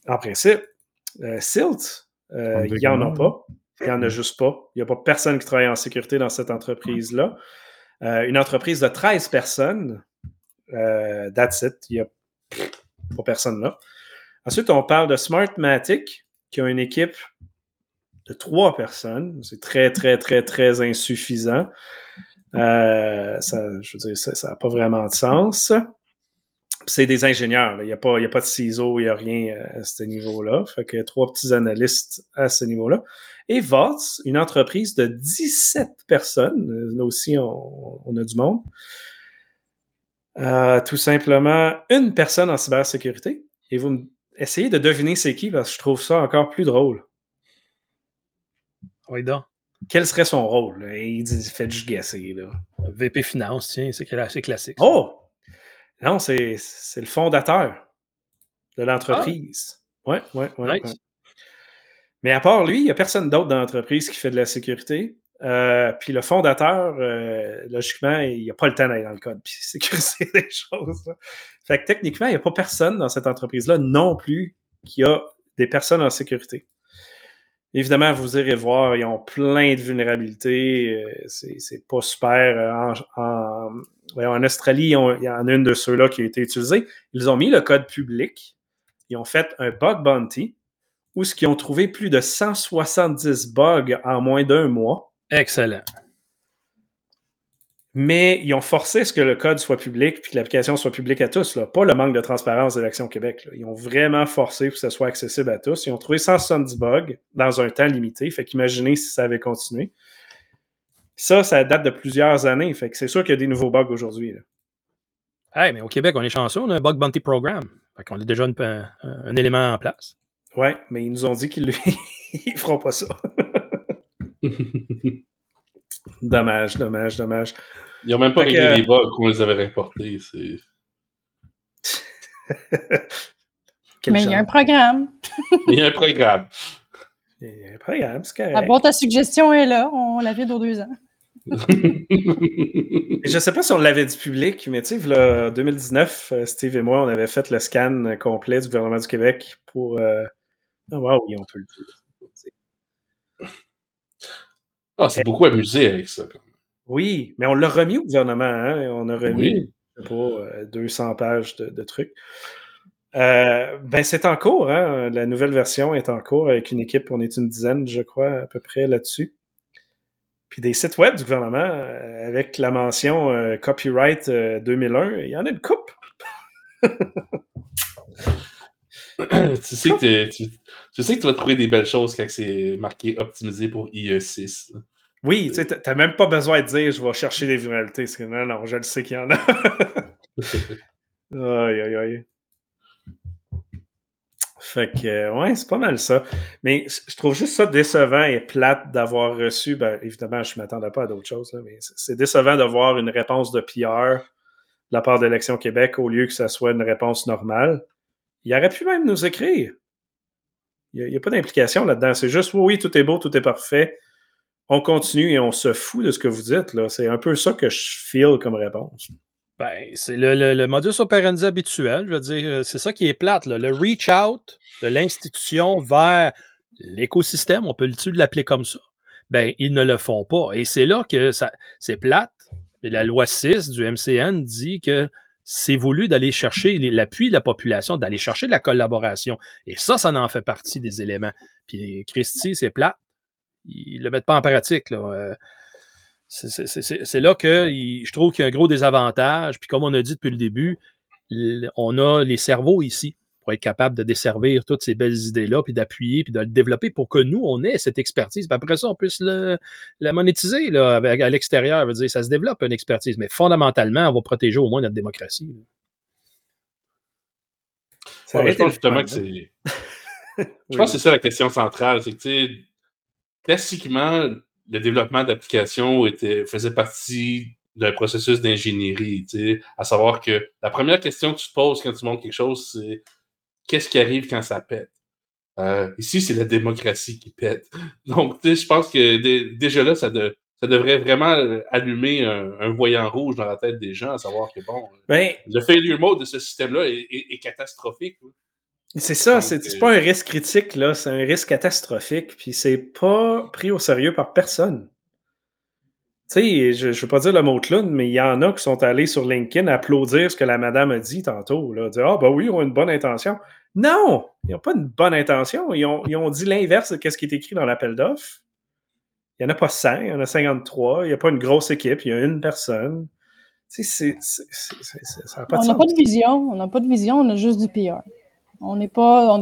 en principe, euh, Silt, il n'y en que a pas. Il n'y en a juste pas. Il n'y a pas personne qui travaille en sécurité dans cette entreprise-là. Une entreprise de 13 personnes, that's it. Il n'y a pas personne là. Ensuite, on parle de Smartmatic, qui a une équipe de trois personnes. C'est très, très, très, très insuffisant. Euh, ça, je veux dire, ça n'a pas vraiment de sens. C'est des ingénieurs. Il n'y a, pas- il a pas de ciseaux, il n'y a rien euh, à ce niveau-là. Fait que trois petits analystes à ce niveau-là. Et VOTS, une entreprise de 17 personnes. Là aussi, on, on a du monde. Euh, tout simplement, une personne en cybersécurité. Et vous me- essayez de deviner c'est qui, parce que je trouve ça encore plus drôle. Oui, donc. Quel serait son rôle? là? Il dit, faites juste guesser. Là. VP Finance, tiens, c'est cla- c'est classique. ça. Oh! Non, c'est c'est le fondateur de l'entreprise. Oui, oui, oui. Nice. Mais à part lui, il n'y a personne d'autre dans l'entreprise qui fait de la sécurité. Euh, puis le fondateur, euh, logiquement, il n'a pas le temps d'aller dans le code puis [laughs] sécuriser des choses. Fait que techniquement, il n'y a pas personne dans cette entreprise-là non plus qui a des personnes en sécurité. Évidemment, vous irez voir, ils ont plein de vulnérabilités. euh, C'est pas super. En, Australie, il y en a une de ceux-là qui a été utilisée. Ils ont mis le code public. Ils ont fait un bug bounty où ce ont trouvé plus de 170 bugs en moins d'un mois. Excellent. Mais ils ont forcé ce que le code soit public puis que l'application soit publique à tous. Là. Pas le manque de transparence de l'Action Québec. là. Ils ont vraiment forcé pour que ce soit accessible à tous. Ils ont trouvé 170 bugs dans un temps limité. Fait qu'imaginez si ça avait continué. Ça, ça date de plusieurs années. Fait que c'est sûr qu'il y a des nouveaux bugs aujourd'hui. Hey, mais au Québec, on est chanceux, on a un bug bounty program. Fait qu'on a déjà une- un, un élément en place. Ouais, mais ils nous ont dit qu'ils [laughs] ne feront pas ça. [laughs] dommage, dommage, dommage. Ils n'ont même pas réglé euh, les bugs qu'on les avait. Quelle [laughs] Mais il y a un programme. [laughs] Il y a un programme. Il y a un programme, c'est correct. Ah bon, ta suggestion est là. On la vide aux deux ans. Je ne sais pas si on l'avait dit public, mais tu sais, là, 2019, euh, Steve et moi, on avait fait le scan complet du gouvernement du Québec pour. Euh... Ah, wow, oui, on peut le dire. Ah, c'est beaucoup amusé avec ça. Oui, mais on l'a remis au gouvernement. Hein? On a remis, Oui. je sais pas, euh, 200 pages de, de trucs. Euh, ben, c'est en cours. Hein? La nouvelle version est en cours avec une équipe. On est une dizaine, je crois, à peu près là-dessus. Puis des sites web du gouvernement euh, avec la mention euh, copyright euh, 2001, il y en a une coupe. [coughs] tu, sais que tu, tu sais que tu vas trouver des belles choses quand c'est marqué optimisé pour IE6. Oui, tu sais, t'as- même pas besoin de dire je vais chercher des parce que Non, non, je le sais qu'il y en a. [laughs] aïe, aïe, aïe. Fait que, euh, ouais, c'est pas mal ça. Mais je trouve juste ça décevant et plate d'avoir reçu. Ben, évidemment, je ne m'attendais pas à d'autres choses, là, mais c'est décevant d'avoir une réponse de PR de la part d'Élection Québec au lieu que ça soit une réponse normale. Il aurait pu même nous écrire. Il n'y a, pas d'implication là-dedans. C'est juste, oui, oui, tout est beau, tout est parfait. On continue et on se fout de ce que vous dites. C'est un peu ça que je feel comme réponse. Ben, c'est le, modus operandi habituel. Je veux dire, euh, c'est ça qui est plate. Le reach out de l'institution vers l'écosystème, on peut-tu l'appeler comme ça? Ben, ils ne le font pas. Et c'est là que c'est plate. La loi 6 du MCN dit que c'est voulu d'aller chercher l'appui de la population, d'aller chercher de la collaboration. Et ça, ça en fait partie des éléments. Puis, Christy, c'est plate. Ils ne le mettent pas en pratique. Là. Euh, c'est- c'est- c'est c'est là que il- je trouve qu'il y a un gros désavantage. Puis comme on a dit depuis le début, on a les cerveaux ici pour être capable de desservir toutes ces belles idées-là, puis d'appuyer, puis de le développer pour que nous, on ait cette expertise. Puis après ça, on puisse le- la monétiser là, à l'extérieur. Ça se développe une expertise, mais fondamentalement, on va protéger au moins notre démocratie. Ça Ouais, je pense justement fun, que c'est. [laughs] Je Oui. pense que c'est ça la question centrale. C'est que, tu sais, classiquement, le développement d'applications faisait partie d'un processus d'ingénierie. À savoir que la première question que tu te poses quand tu montes quelque chose, c'est qu'est-ce qui arrive quand ça pète? Euh, ici, c'est la démocratie qui pète. [laughs] Donc, je pense que dé- déjà là, ça, de- ça devrait vraiment euh, allumer un, un voyant rouge dans la tête des gens, à savoir que, bon, Ben, le failure mode de ce système-là est, est- est catastrophique. là. C'est ça, c'est euh, pas un risque critique, là, c'est un risque catastrophique, puis c'est pas pris au sérieux par personne. Tu sais, je, je veux pas dire le mot clown, mais il y en a qui sont allés sur LinkedIn applaudir ce que la madame a dit tantôt, là, dire Ah, ben oui, ils ont une bonne intention. Non, ils n'ont pas une bonne intention. Ils ont, ils ont dit l'inverse de ce qui est écrit dans l'appel d'offres. Il n'y en a pas 100, il y en a 53. Il n'y a pas une grosse équipe, il y a une personne. Tu sais, c'est- ça n'a pas de on n'a sens. pas de vision, on n'a pas de vision, on a juste du PR. On n'a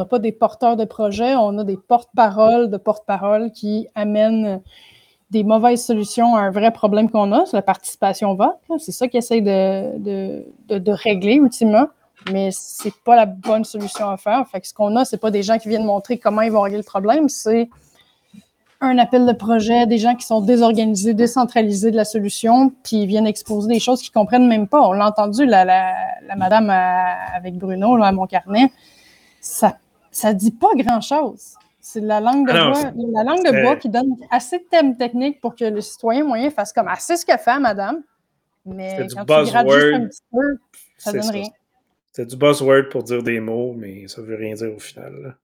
pas des porteurs de projets, on a des porte-paroles de porte-paroles qui amènent des mauvaises solutions à un vrai problème qu'on a, c'est la participation vote. C'est ça qu'ils essayent de, régler ultimement, mais c'est pas la bonne solution à faire. Fait que ce qu'on a, c'est pas des gens qui viennent montrer comment ils vont régler le problème, c'est un appel de projet, des gens qui sont désorganisés, décentralisés de la solution, puis ils viennent exposer des choses qu'ils comprennent même pas. On l'a entendu, la, madame à- avec Bruno là, à mon carnet, ça ça dit pas grand-chose. C'est la langue de Ah bois, la langue de bois qui donne assez de thèmes techniques pour que le citoyen moyen fasse comme assez ce qu'elle fait, madame. Mais C'est du quand tu grattes juste un buzzword. petit peu, ça donne ça. rien. C'est du buzzword pour dire des mots, mais ça veut rien dire au final.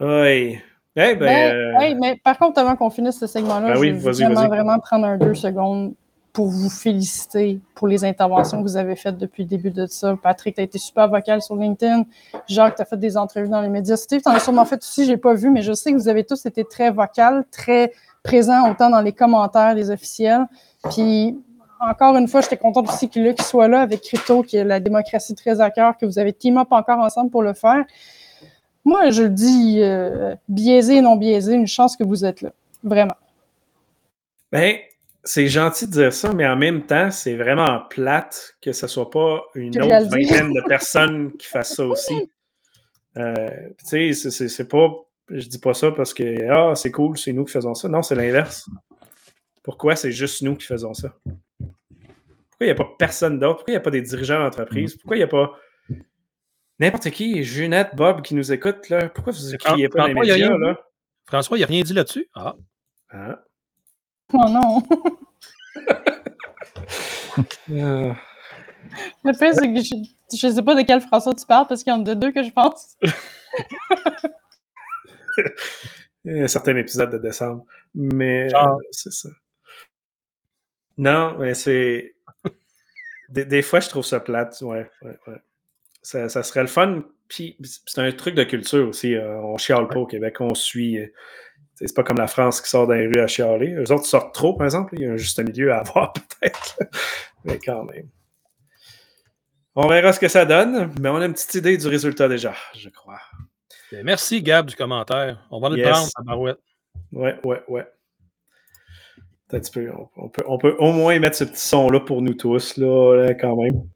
Oui. Eh ben, Ben, euh, hey, mais par contre, avant qu'on finisse ce segment-là, Ben je vas-y, vraiment, vraiment prendre un deux secondes pour vous féliciter pour les interventions que vous avez faites depuis le début de ça. Patrick, tu as été super vocal sur LinkedIn. Jacques, tu as fait des entrevues dans les médias. Steve, tu en as sûrement fait aussi, j'ai pas vu, mais je sais que vous avez tous été très vocal, très présents, autant dans les commentaires des officiels. Puis, encore une fois, j'étais contente aussi que Luc soit là avec Crypto, qui est la démocratie très à cœur, que vous avez team up encore ensemble pour le faire. Moi, je le dis, euh, biaisé et non biaisé, une chance que vous êtes là. Vraiment. Ben, c'est gentil de dire ça, mais en même temps, c'est vraiment plate que ce soit pas une autre vingtaine de personnes qui fassent ça aussi. Euh, tu sais, c'est- c'est c'est pas. Je dis pas ça parce que ah, c'est cool, c'est nous qui faisons ça. Non, c'est l'inverse. Pourquoi c'est juste nous qui faisons ça? Pourquoi il n'y a pas personne d'autre? Pourquoi il n'y a pas des dirigeants d'entreprise? Pourquoi il n'y a pas n'importe qui, Junette, Bob qui nous écoute, là? Pourquoi vous ne criez pas dans les François, il a médias, rien dit. là? François, il n'a rien dit là-dessus? Ah. Ah. Oh non. Euh, Le pire, c'est que je ne sais pas de quel François tu parles parce qu'il y en a deux que je pense. [laughs] un certain épisode de décembre. Mais euh, c'est ça. Non, mais c'est. Des, des fois, je trouve ça plate. Ouais, ouais, ouais. Ça, ça serait le fun. Puis, c'est un truc de culture aussi. euh, on chiale pas au Québec, on suit. C'est pas comme la France qui sort dans les rues à chialer. Eux autres sortent trop, par exemple. Il y a un juste milieu à avoir, [laughs] peut-être. Mais quand même. On verra ce que ça donne, mais on a une petite idée du résultat déjà, je crois. Ben, Merci, Gab, du commentaire. On va le Yes. prendre, à barouette. Ouais, ouais, ouais. Un petit peu, on, on peut, on peut au moins mettre ce petit son-là pour nous tous, là, là, quand même.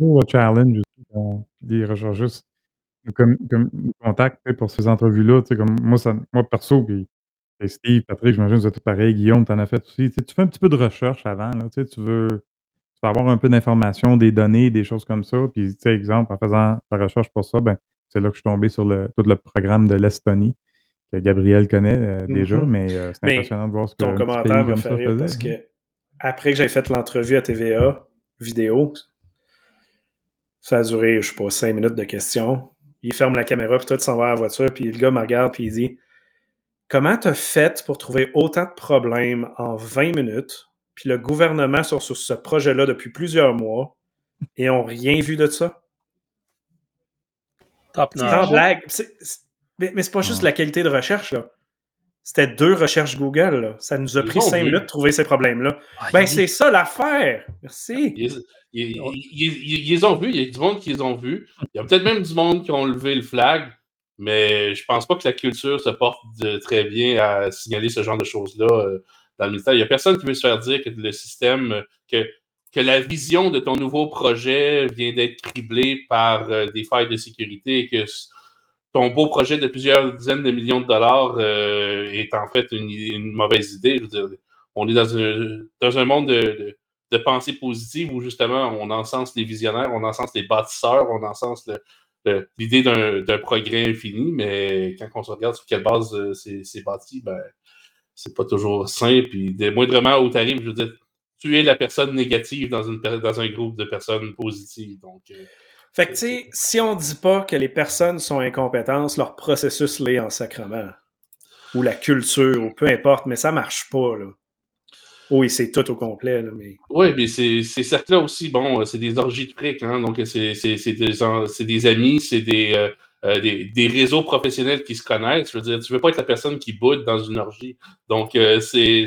le challenge les recherchistes nous, com- comme, tu sais, pour ces entrevues-là. tu sais, Comme moi, ça, moi, perso, puis et Steve, Patrick, j'imagine que vous êtes tous pareils. Guillaume, tu en as fait aussi. Tu sais, tu fais un petit peu de recherche avant. Là, tu veux, tu veux avoir un peu d'informations, des données, des choses comme ça. Puis, tu sais, exemple, en faisant la recherche pour ça, ben, c'est là que je suis tombé sur le, tout le programme de l'Estonie, que Gabriel connaît euh, déjà, Mhm. mais euh, c'est impressionnant de voir ce que Ton commentaire me fait rire parce que après que j'ai fait l'entrevue à TVA vidéo, ça a duré, je sais pas, cinq minutes de questions. Il ferme la caméra, puis toi, tu s'en vas à la voiture, puis le gars me regarde, puis il dit Comment t'as fait pour trouver autant de problèmes en 20 minutes, puis le gouvernement sur, sur ce projet-là depuis plusieurs mois, et ont rien vu de ça Top Sans blague. Mais, mais c'est pas juste la qualité de recherche, là. C'était deux recherches Google, là. Ça nous a pris cinq vu. minutes de trouver ces problèmes-là. Ah, Ben, c'est ça l'affaire. Merci. Ils, ils- ils- ils- ils les ont vus, il y a du monde qui les ont vus. Il y a peut-être même du monde qui ont levé le flag, mais je pense pas que la culture se porte de- très bien à signaler ce genre de choses-là euh, dans le ministère. Il y a personne qui veut se faire dire que le système, que, que la vision de ton nouveau projet vient d'être criblée par euh, des failles de sécurité et que ton beau projet de plusieurs dizaines de millions de dollars euh, est en fait une, mauvaise idée. On est dans un, monde de, pensée positive où justement on encense les visionnaires, on encense les bâtisseurs, on encense l'idée d'un progrès infini, mais quand on se regarde sur quelle base euh, c'est bâti, ben, c'est pas toujours simple. Puis, de moindrement où tu arrives, je veux dire, tu es la personne négative dans, une, dans un groupe de personnes positives. Donc, euh, Fait que, tu sais, si on dit pas que les personnes sont incompétentes, leur processus l'est en sacrement. Ou la culture, ou peu importe, mais ça marche pas, là. Oui, c'est tout au complet, là. Oui, mais ces, cercles-là aussi, bon, euh, c'est des orgies de fric, hein, donc c'est c'est- des, des amis, c'est des, euh, euh, des, des réseaux professionnels qui se connaissent. Je veux dire, tu veux pas être la personne qui boude dans une orgie. Donc, euh, c'est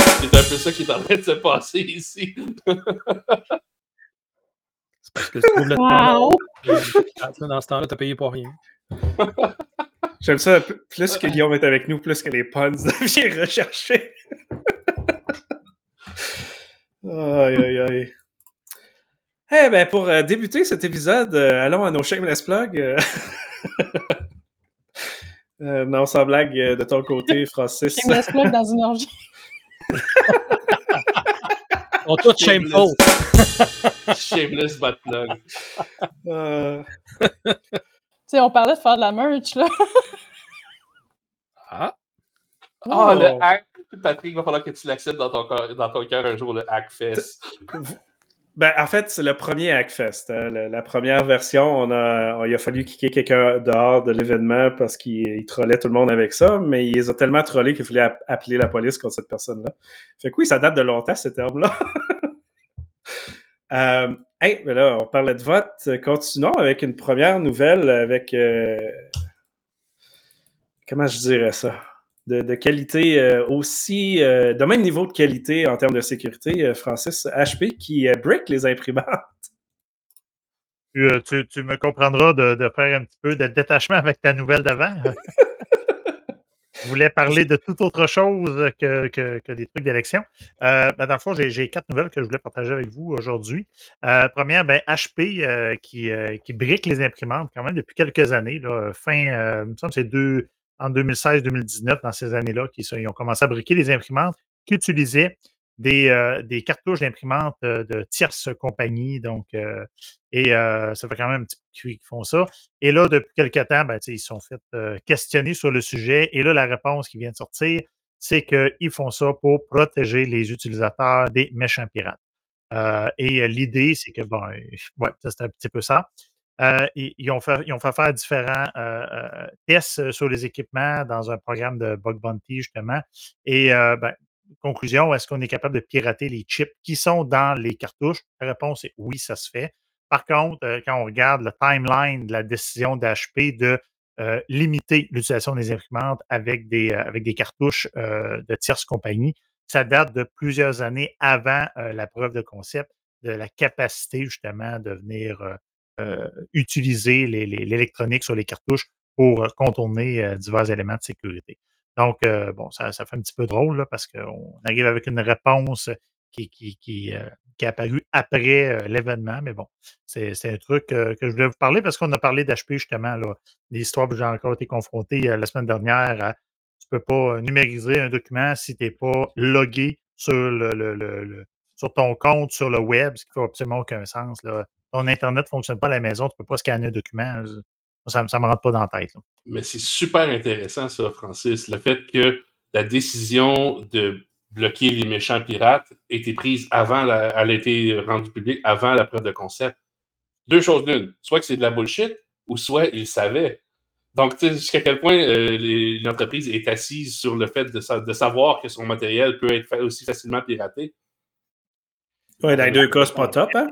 un peu ça qui est en train de se passer ici. [laughs] C'est parce que tu trouves le Wow! temps. Dans ce temps-là, tu payé pour rien. [laughs] J'aime ça, plus que Guillaume est avec nous, plus que les puns [laughs] deviennent recherchés. aïe, aïe, aïe. Eh ben, pour euh, débuter cet épisode, euh, allons à nos shameless plugs. euh. [laughs] Non, sans blague, euh, de ton côté, Francis. Laisse plug dans une orgie. On tout [laughs] shameful. [laughs] Shameless plug. Euh, [laughs] Tu sais, on parlait de faire de la merch, là. Ah, Ah, oh. le hack. Patrick, il va falloir que tu l'acceptes dans ton cœur dans ton cœur un jour, le Hackfest. Ben, en fait, c'est le premier Hackfest. hein. La, première version, on a, il a fallu kicker quelqu'un dehors de l'événement parce qu'il il trollait tout le monde avec ça, mais il les a tellement trollés qu'il fallait app- appeler la police contre cette personne-là. Fait que oui, ça date de longtemps, ces termes-là. [laughs] euh, hey, ben là, on parlait de vote. Continuons avec une première nouvelle avec. euh, comment je dirais ça? De, qualité euh, aussi, euh, de même niveau de qualité en termes de sécurité, euh, Francis HP qui brick les imprimantes. [laughs] Tu, tu- me comprendras de, de faire un petit peu de détachement avec ta nouvelle d'avant. Je voulais parler de toute autre chose que, que- que des trucs d'élection. Ben, dans le fond, j'ai quatre nouvelles que je voulais partager avec vous aujourd'hui. Première, ben, HP qui, qui brique les imprimantes quand même depuis quelques années. Fin, il me semble c'est deux- en 2016-2019, dans ces années-là, ils ont commencé à briquer les imprimantes qui utilisaient des, euh, cartouches d'imprimantes euh, de tierces compagnies. Donc, euh, et ça fait quand même un petit peu qu'ils font ça. Et là, depuis quelques temps, ben, ils se sont fait questionner sur le sujet. Et là, la réponse qui vient de sortir, c'est qu'ils font ça pour protéger les utilisateurs des méchants pirates. Et l'idée, c'est que, bon, ouais, c'est un petit peu ça. Euh, ils, ont fait, faire différents euh, euh, tests sur les équipements dans un programme de bug bounty, justement. Et ben, conclusion, est-ce qu'on est capable de pirater les chips qui sont dans les cartouches? La réponse est oui, ça se fait. Par contre, quand on regarde le timeline de la décision d'HP de limiter l'utilisation des imprimantes avec des, avec des cartouches de tierces compagnies, ça date de plusieurs années avant la preuve de concept de la capacité justement de venir euh, utiliser l'électronique sur les cartouches pour euh, contourner euh, divers éléments de sécurité. Donc, bon, ça, ça fait un petit peu drôle parce qu'on arrive avec une réponse qui, qui, qui, qui est apparue après l'événement, mais bon, c'est un truc que je voulais vous parler parce qu'on a parlé d'HP justement, l'histoire que j'ai encore été confronté la semaine dernière à tu peux pas numériser un document si tu n'es pas logué sur, le- sur ton compte sur le web, ce qui fait absolument aucun sens. Là. Ton Internet ne fonctionne pas à la maison, tu ne peux pas scanner un document. Ça ne me rentre pas dans la tête. Mais c'est super intéressant, ça, Francis. Le fait que la décision de bloquer les méchants pirates ait été prise avant, la, elle a été rendue publique avant la preuve de concept. Deux choses l'une. Soit que c'est de la bullshit, ou soit ils savaient. Donc, jusqu'à quel point euh, l'entreprise est assise sur le fait de, sa- de savoir que son matériel peut être aussi facilement piraté. Ouais, dans les deux cas, c'est pas top, hein?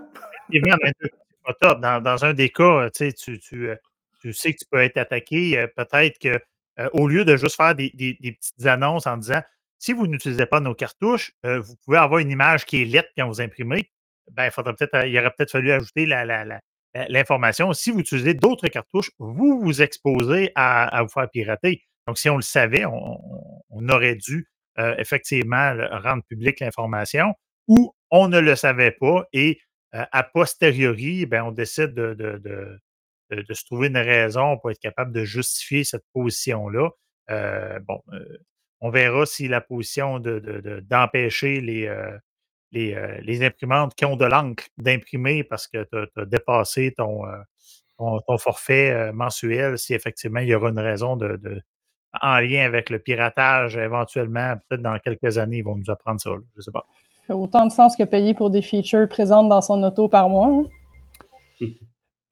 Dans, les deux cas, pas top. Dans, un des cas, tu sais, tu, tu, euh, tu sais que tu peux être attaqué. euh, Peut-être que euh, au lieu de juste faire des, des- petites annonces en disant si vous n'utilisez pas nos cartouches, euh, vous pouvez avoir une image qui est lettre quand vous imprimez, ben, il, faudrait peut-être, il aurait peut-être fallu ajouter la- la- l'information. Si vous utilisez d'autres cartouches, vous vous exposez à, vous faire pirater. Donc, si on le savait, on, aurait dû euh, effectivement rendre publique l'information ou on ne le savait pas et euh, a posteriori, ben, on décide de, de- de- de- se trouver une raison pour être capable de justifier cette position-là. Euh, bon, euh, on verra si la position de- de- de- d'empêcher les, les, les imprimantes qui ont de l'encre d'imprimer parce que tu as, dépassé ton, ton, forfait mensuel, si effectivement il y aura une raison de, en lien avec le piratage, éventuellement, peut-être dans quelques années, ils vont nous apprendre ça. je ne sais pas. Autant de sens que payer pour des features présentes dans son auto par mois. hein.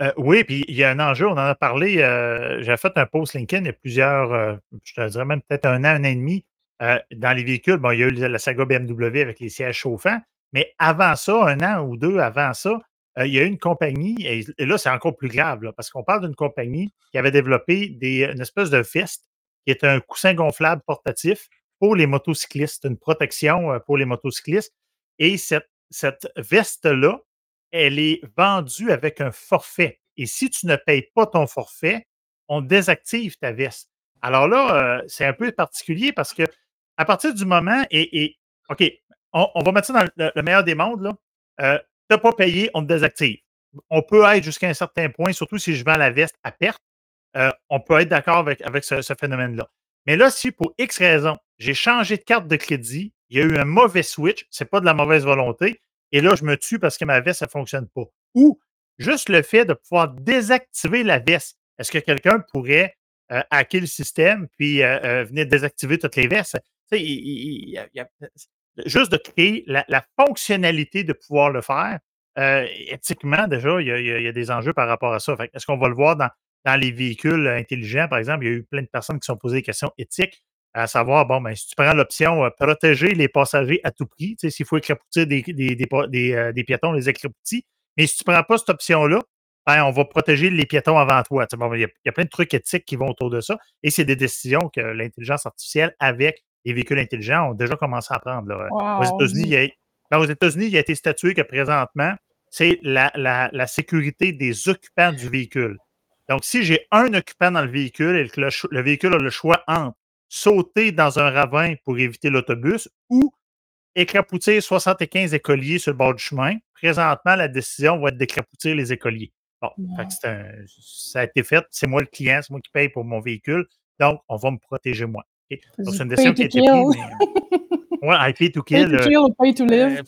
Euh, oui, puis il y a un enjeu, on en a parlé. euh, J'ai fait un post LinkedIn il y a plusieurs, euh, je te dirais même peut-être un an, un an et demi. dans les véhicules, bon, il y a eu la saga BMW avec les sièges chauffants, mais avant ça, un an ou deux avant ça, il y a eu une compagnie, et, là, c'est encore plus grave, parce qu'on parle d'une compagnie qui avait développé des, une espèce de veste qui est un coussin gonflable portatif pour les motocyclistes, une protection pour les motocyclistes. Et cette, cette veste-là, elle est vendue avec un forfait. Et si tu ne payes pas ton forfait, on désactive ta veste. Alors là, euh, c'est un peu particulier parce que à partir du moment, et, et OK, on, on va mettre ça dans le, le meilleur des mondes, là. Euh, tu n'as pas payé, on te désactive. On peut être jusqu'à un certain point, surtout si je vends la veste à perte, euh, on peut être d'accord avec, avec ce, ce phénomène-là. Mais là, si pour X raison, j'ai changé de carte de crédit, il y a eu un mauvais switch, c'est pas de la mauvaise volonté, et là, je me tue parce que ma veste, ça ne fonctionne pas. Ou juste le fait de pouvoir désactiver la veste. Est-ce que quelqu'un pourrait euh, hacker le système puis euh, euh, venir désactiver toutes les vestes? Il- il- il juste de créer la, la fonctionnalité de pouvoir le faire, éthiquement, déjà, il y, a, y, a, des enjeux par rapport à ça. Est-ce qu'on va le voir dans, dans, les véhicules intelligents, par exemple? Il y a eu plein de personnes qui sont posées des questions éthiques, à savoir, bon, ben, si tu prends l'option euh, protéger les passagers à tout prix, s'il faut éclapoutir des, des, des, euh, des, piétons, les éclapoutis, mais si tu ne prends pas cette option-là, ben, on va protéger les piétons avant toi. Bon, il, y a, il, y a, plein de trucs éthiques qui vont autour de ça. Et c'est des décisions que l'intelligence artificielle, avec les véhicules intelligents, ont déjà commencé à prendre. Là. Wow. Aux États-Unis, il, ben, États-Unis, il a été statué que présentement, c'est la, la, la, sécurité des occupants du véhicule. Donc, si j'ai un occupant dans le véhicule et que le, le, véhicule a le choix entre sauter dans un ravin pour éviter l'autobus ou éclapoutir 75 écoliers sur le bord du chemin, présentement, la décision va être d'éclapoutir les écoliers. Bon, ouais. un, ça a été fait. C'est moi le client, c'est moi qui paye pour mon véhicule. Donc, on va me protéger moi. Okay? Donc, c'est une décision qui a été prise. Mais... Ouais, I pay to kill. Pay to kill, pay to live.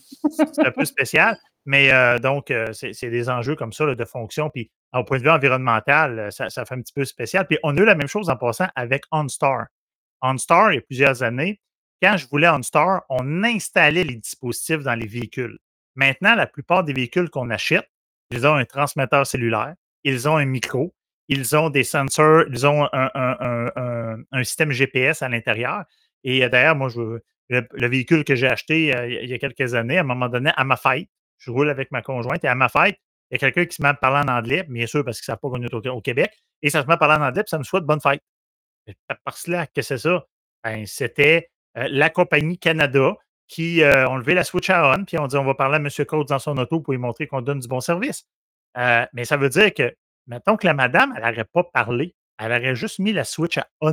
c'est un peu spécial. Mais euh, donc, euh, c'est des enjeux comme ça là, de fonction. Puis, au point de vue environnemental, ça, ça, fait un petit peu spécial. Puis, on a eu la même chose en passant avec OnStar. OnStar, il y a plusieurs années, quand je voulais OnStar, on installait les dispositifs dans les véhicules. Maintenant, la plupart des véhicules qu'on achète, ils ont un transmetteur cellulaire, ils ont un micro, ils ont des sensors, ils ont un, système GPS à l'intérieur. Et d'ailleurs, moi, le, le, véhicule que j'ai acheté euh, il y a quelques années, à un moment donné, à ma fête, je roule avec ma conjointe et à ma fête, il y a quelqu'un qui se met à parler en anglais, bien sûr, parce qu'ils ne savent pas qu'on est au, au, Québec, et ça se met à parler en anglais, puis ça me souhaite bonne fête. Parce que là, que c'est ça? Ben, c'était euh, la compagnie Canada qui euh, ont la switch à on, puis on dit on va parler à M. Coates dans son auto pour lui montrer qu'on donne du bon service. Euh, mais ça veut dire que, mettons que la madame, elle n'aurait pas parlé, elle aurait juste mis la switch à on.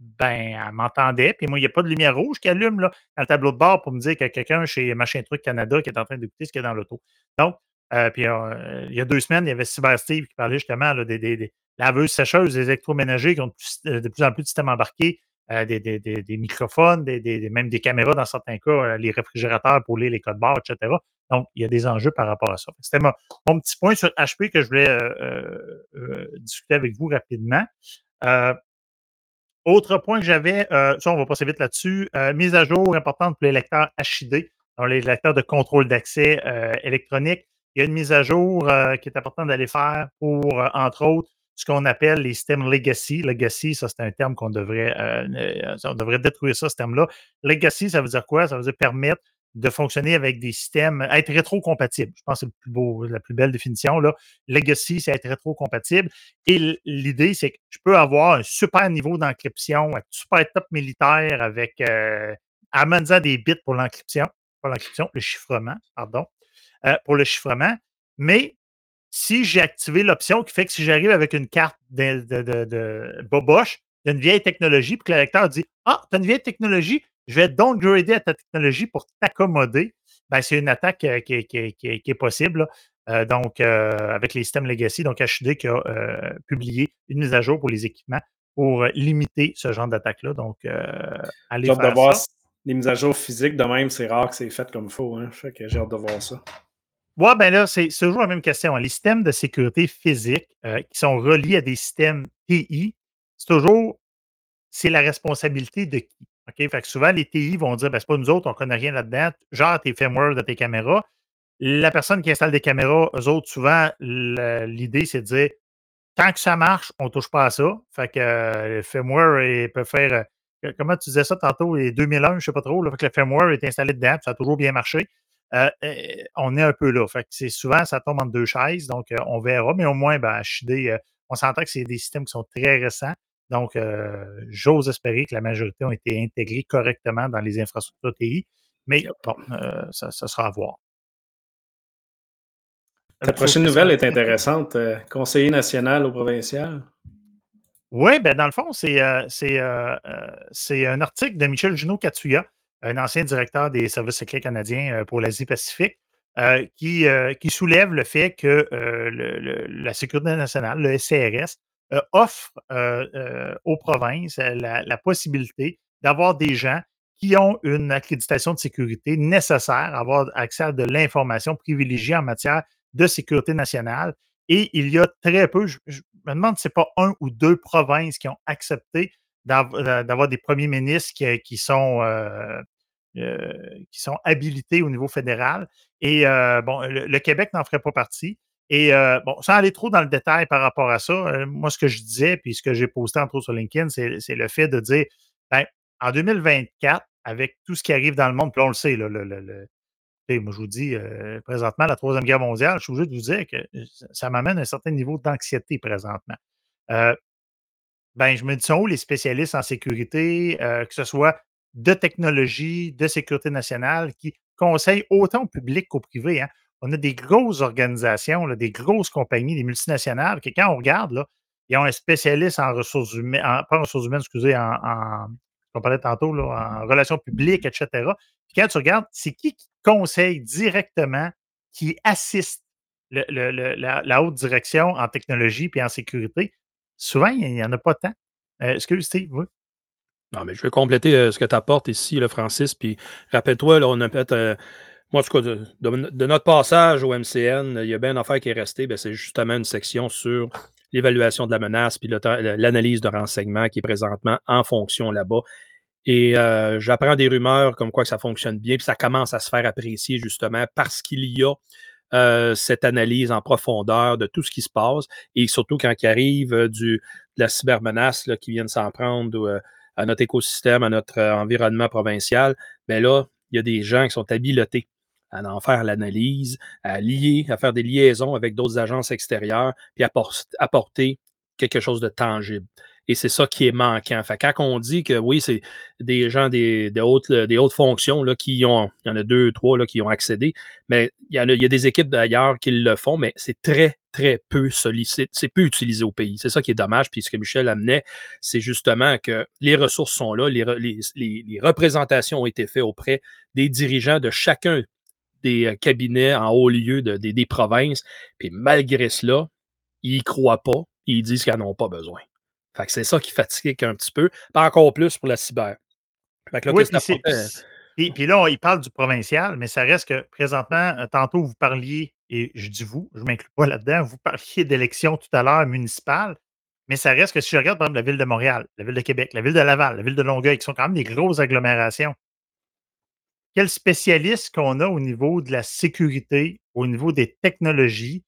Ben, elle m'entendait, puis moi, il n'y a pas de lumière rouge qui allume là, dans le tableau de bord pour me dire qu'il y a quelqu'un chez Machin Truc Canada qui est en train d'écouter ce qu'il y a dans l'auto. Donc, euh, puis il y a deux semaines, il y avait Cyber Steve qui parlait justement des, laveuses sécheuses, des électroménagers qui ont de plus en plus de systèmes embarqués, euh, des, des, microphones, même des caméras dans certains cas, les réfrigérateurs pour les codes barres, etc. Donc, il y a des enjeux par rapport à ça. C'était mon, mon, petit point sur HP que je voulais discuter avec vous rapidement. Autre point que j'avais, euh, ça on va passer vite là-dessus, euh, mise à jour importante pour les lecteurs HID, donc les lecteurs de contrôle d'accès euh, électronique. Il y a une mise à jour qui est importante d'aller faire pour, entre autres, ce qu'on appelle les systèmes legacy. Legacy, ça c'est un terme qu'on devrait, on devrait détruire ça, ce terme-là. Legacy, ça veut dire quoi? Ça veut dire permettre de fonctionner avec des systèmes, être rétro-compatible. Je pense que c'est le plus beau, la plus belle définition. Là. Legacy, c'est être rétro-compatible. Et l'idée, c'est que je peux avoir un super niveau d'encryption, un super top militaire avec euh, amenant des bits pour l'encryption, pas l'encryption, le chiffrement, pardon, euh, pour le chiffrement. Mais si j'ai activé l'option qui fait que si j'arrive avec une carte de, de, de, de boboche, d'une vieille technologie, puis que le lecteur dit Ah, tu as une vieille technologie, je vais downgrader à ta technologie pour t'accommoder, ben, c'est une attaque euh, qui, qui, qui, qui, est possible. Euh, donc, euh, avec les systèmes legacy, donc HD qui a publié une mise à jour pour les équipements pour limiter ce genre d'attaque-là. Donc, allez j'ai faire de voir ça. les mises à jour physiques de même, c'est rare que c'est fait comme il faut. Hein. Fait que j'ai hâte de voir ça. Ouais, ben là, c'est toujours la même question. Les systèmes de sécurité physique qui sont reliés à des systèmes TI, c'est toujours c'est la responsabilité de qui? OK? Fait que souvent, les TI vont dire, ben, c'est pas nous autres, on connaît rien là-dedans. Genre tes firmware de tes caméras. La personne qui installe des caméras, eux autres, souvent, l'idée, c'est de dire, tant que ça marche, on touche pas à ça. Fait que euh, le firmware peut faire, euh, comment tu disais ça tantôt, les 2001, je sais pas trop, fait que le firmware est installé dedans, ça a toujours bien marché. Euh, on est un peu là. Fait que c'est souvent, ça tombe entre deux chaises, donc on verra, mais au moins, ben, HD, on s'entend que c'est des systèmes qui sont très récents. Donc, euh, j'ose espérer que la majorité ont été intégrés correctement dans les infrastructures TI, mais bon, euh, ça, ça, sera à voir. Ta prochaine nouvelle est intéressante. Euh, conseiller national au provincial. Oui, ben dans le fond, c'est euh, c'est un article de Michel Junot Katsuya, un ancien directeur des services secrets canadiens pour l'Asie-Pacifique, qui, qui soulève le fait que le, le, la sécurité nationale, le SCRS, euh, offre euh, euh, aux provinces la, la possibilité d'avoir des gens qui ont une accréditation de sécurité nécessaire, avoir accès à de l'information privilégiée en matière de sécurité nationale. Et il y a très peu, je, je me demande si ce n'est pas un ou deux provinces qui ont accepté d'avoir des premiers ministres qui, qui sont, euh, qui sont habilités au niveau fédéral. Et bon, le, Québec n'en ferait pas partie. Et bon, sans aller trop dans le détail par rapport à ça, moi, ce que je disais, puis ce que j'ai posté entre autres sur LinkedIn, c'est le fait de dire, ben, en 2024, avec tout ce qui arrive dans le monde, puis on le sait, là, le, moi, je vous dis, présentement, la Troisième Guerre mondiale, je suis obligé de vous dire que ça m'amène à un certain niveau d'anxiété présentement. ben, je me dis, sont où les spécialistes en sécurité, que ce soit de technologie, de sécurité nationale, qui conseillent autant au public qu'au privé. Hein? On a des grosses organisations, des grosses compagnies, des multinationales, qui, quand on regarde, ils ont un spécialiste en ressources humaines, pas en ressources humaines, excusez, en, on parlait tantôt, en relations publiques, etc. Puis quand tu regardes, c'est qui qui conseille directement, qui assiste la, haute direction en technologie et en sécurité? Souvent, il n'y en a pas tant. Euh, excuse, Steve, oui. Non, mais je vais compléter euh, ce que tu apportes ici, le Francis. Puis rappelle-toi, on a peut-être. Moi, en tout cas, de, notre passage au MCN, il y a bien une affaire qui est restée. Ben, c'est justement une section sur l'évaluation de la menace puis l'analyse de renseignements qui est présentement en fonction là-bas. Et euh, j'apprends des rumeurs comme quoi que ça fonctionne bien, puis ça commence à se faire apprécier justement parce qu'il y a euh, cette analyse en profondeur de tout ce qui se passe et surtout quand il arrive du, de la cybermenace là, qui vient de s'en prendre à notre écosystème, à notre environnement provincial, bien là, il y a des gens qui sont habiletés à en faire l'analyse, à lier, à faire des liaisons avec d'autres agences extérieures, puis apporter quelque chose de tangible. Et c'est ça qui est manquant. Fait quand on dit que oui, c'est des gens des, hautes, des hautes fonctions là, qui ont, il y en a deux, trois là, qui ont accédé, mais il y, a, il y a des équipes d'ailleurs qui le font, mais c'est très, très peu sollicité, c'est peu utilisé au pays. C'est ça qui est dommage. Puis ce que Michel amenait, c'est justement que les ressources sont là, les, les représentations ont été faites auprès des dirigeants de chacun des euh, cabinets en haut lieu de, des provinces. Puis malgré cela, ils n'y croient pas. Ils disent qu'ils n'en ont pas besoin. Fait que c'est ça qui fatigue un petit peu. Pas encore plus pour la cyber. Fait que là, puis, puis, là, il parle du provincial, mais ça reste que présentement, euh, tantôt, vous parliez, et je dis vous, je ne m'inclus pas là-dedans, vous parliez [laughs] d'élections tout à l'heure municipales, mais ça reste que si je regarde, par exemple, la ville de Montréal, la ville de Québec, la ville de Laval, la ville de Longueuil, qui sont quand même des grosses agglomérations, quel spécialiste qu'on a au niveau de la sécurité, au niveau des technologies,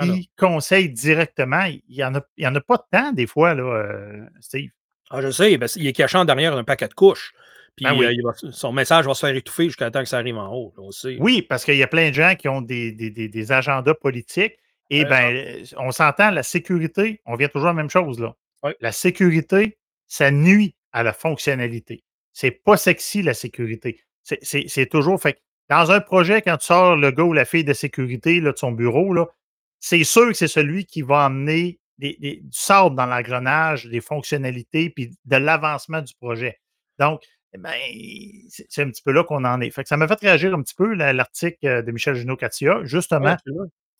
qui conseille directement. Il n'y en, a, en a pas tant des fois, là, euh, Steve. Ah, je sais, il est cachant derrière un paquet de couches. Puis ben euh, son message va se faire étouffer jusqu'à temps que ça arrive en haut. Oui, parce qu'il y a plein de gens qui ont des, des, agendas politiques. Et bien, on s'entend, la sécurité, on vient toujours à la même chose. Là. La sécurité, ça nuit à la fonctionnalité. C'est pas sexy, la sécurité. C'est toujours. Fait dans un projet, quand tu sors le gars ou la fille de sécurité là, de son bureau, c'est sûr que c'est celui qui va amener du sable dans l'engrenage, des fonctionnalités, puis de l'avancement du projet. Donc, eh ben, c'est un petit peu là qu'on en est. Fait que ça m'a fait réagir un petit peu l'article euh, de Michel Junot-Katia, justement,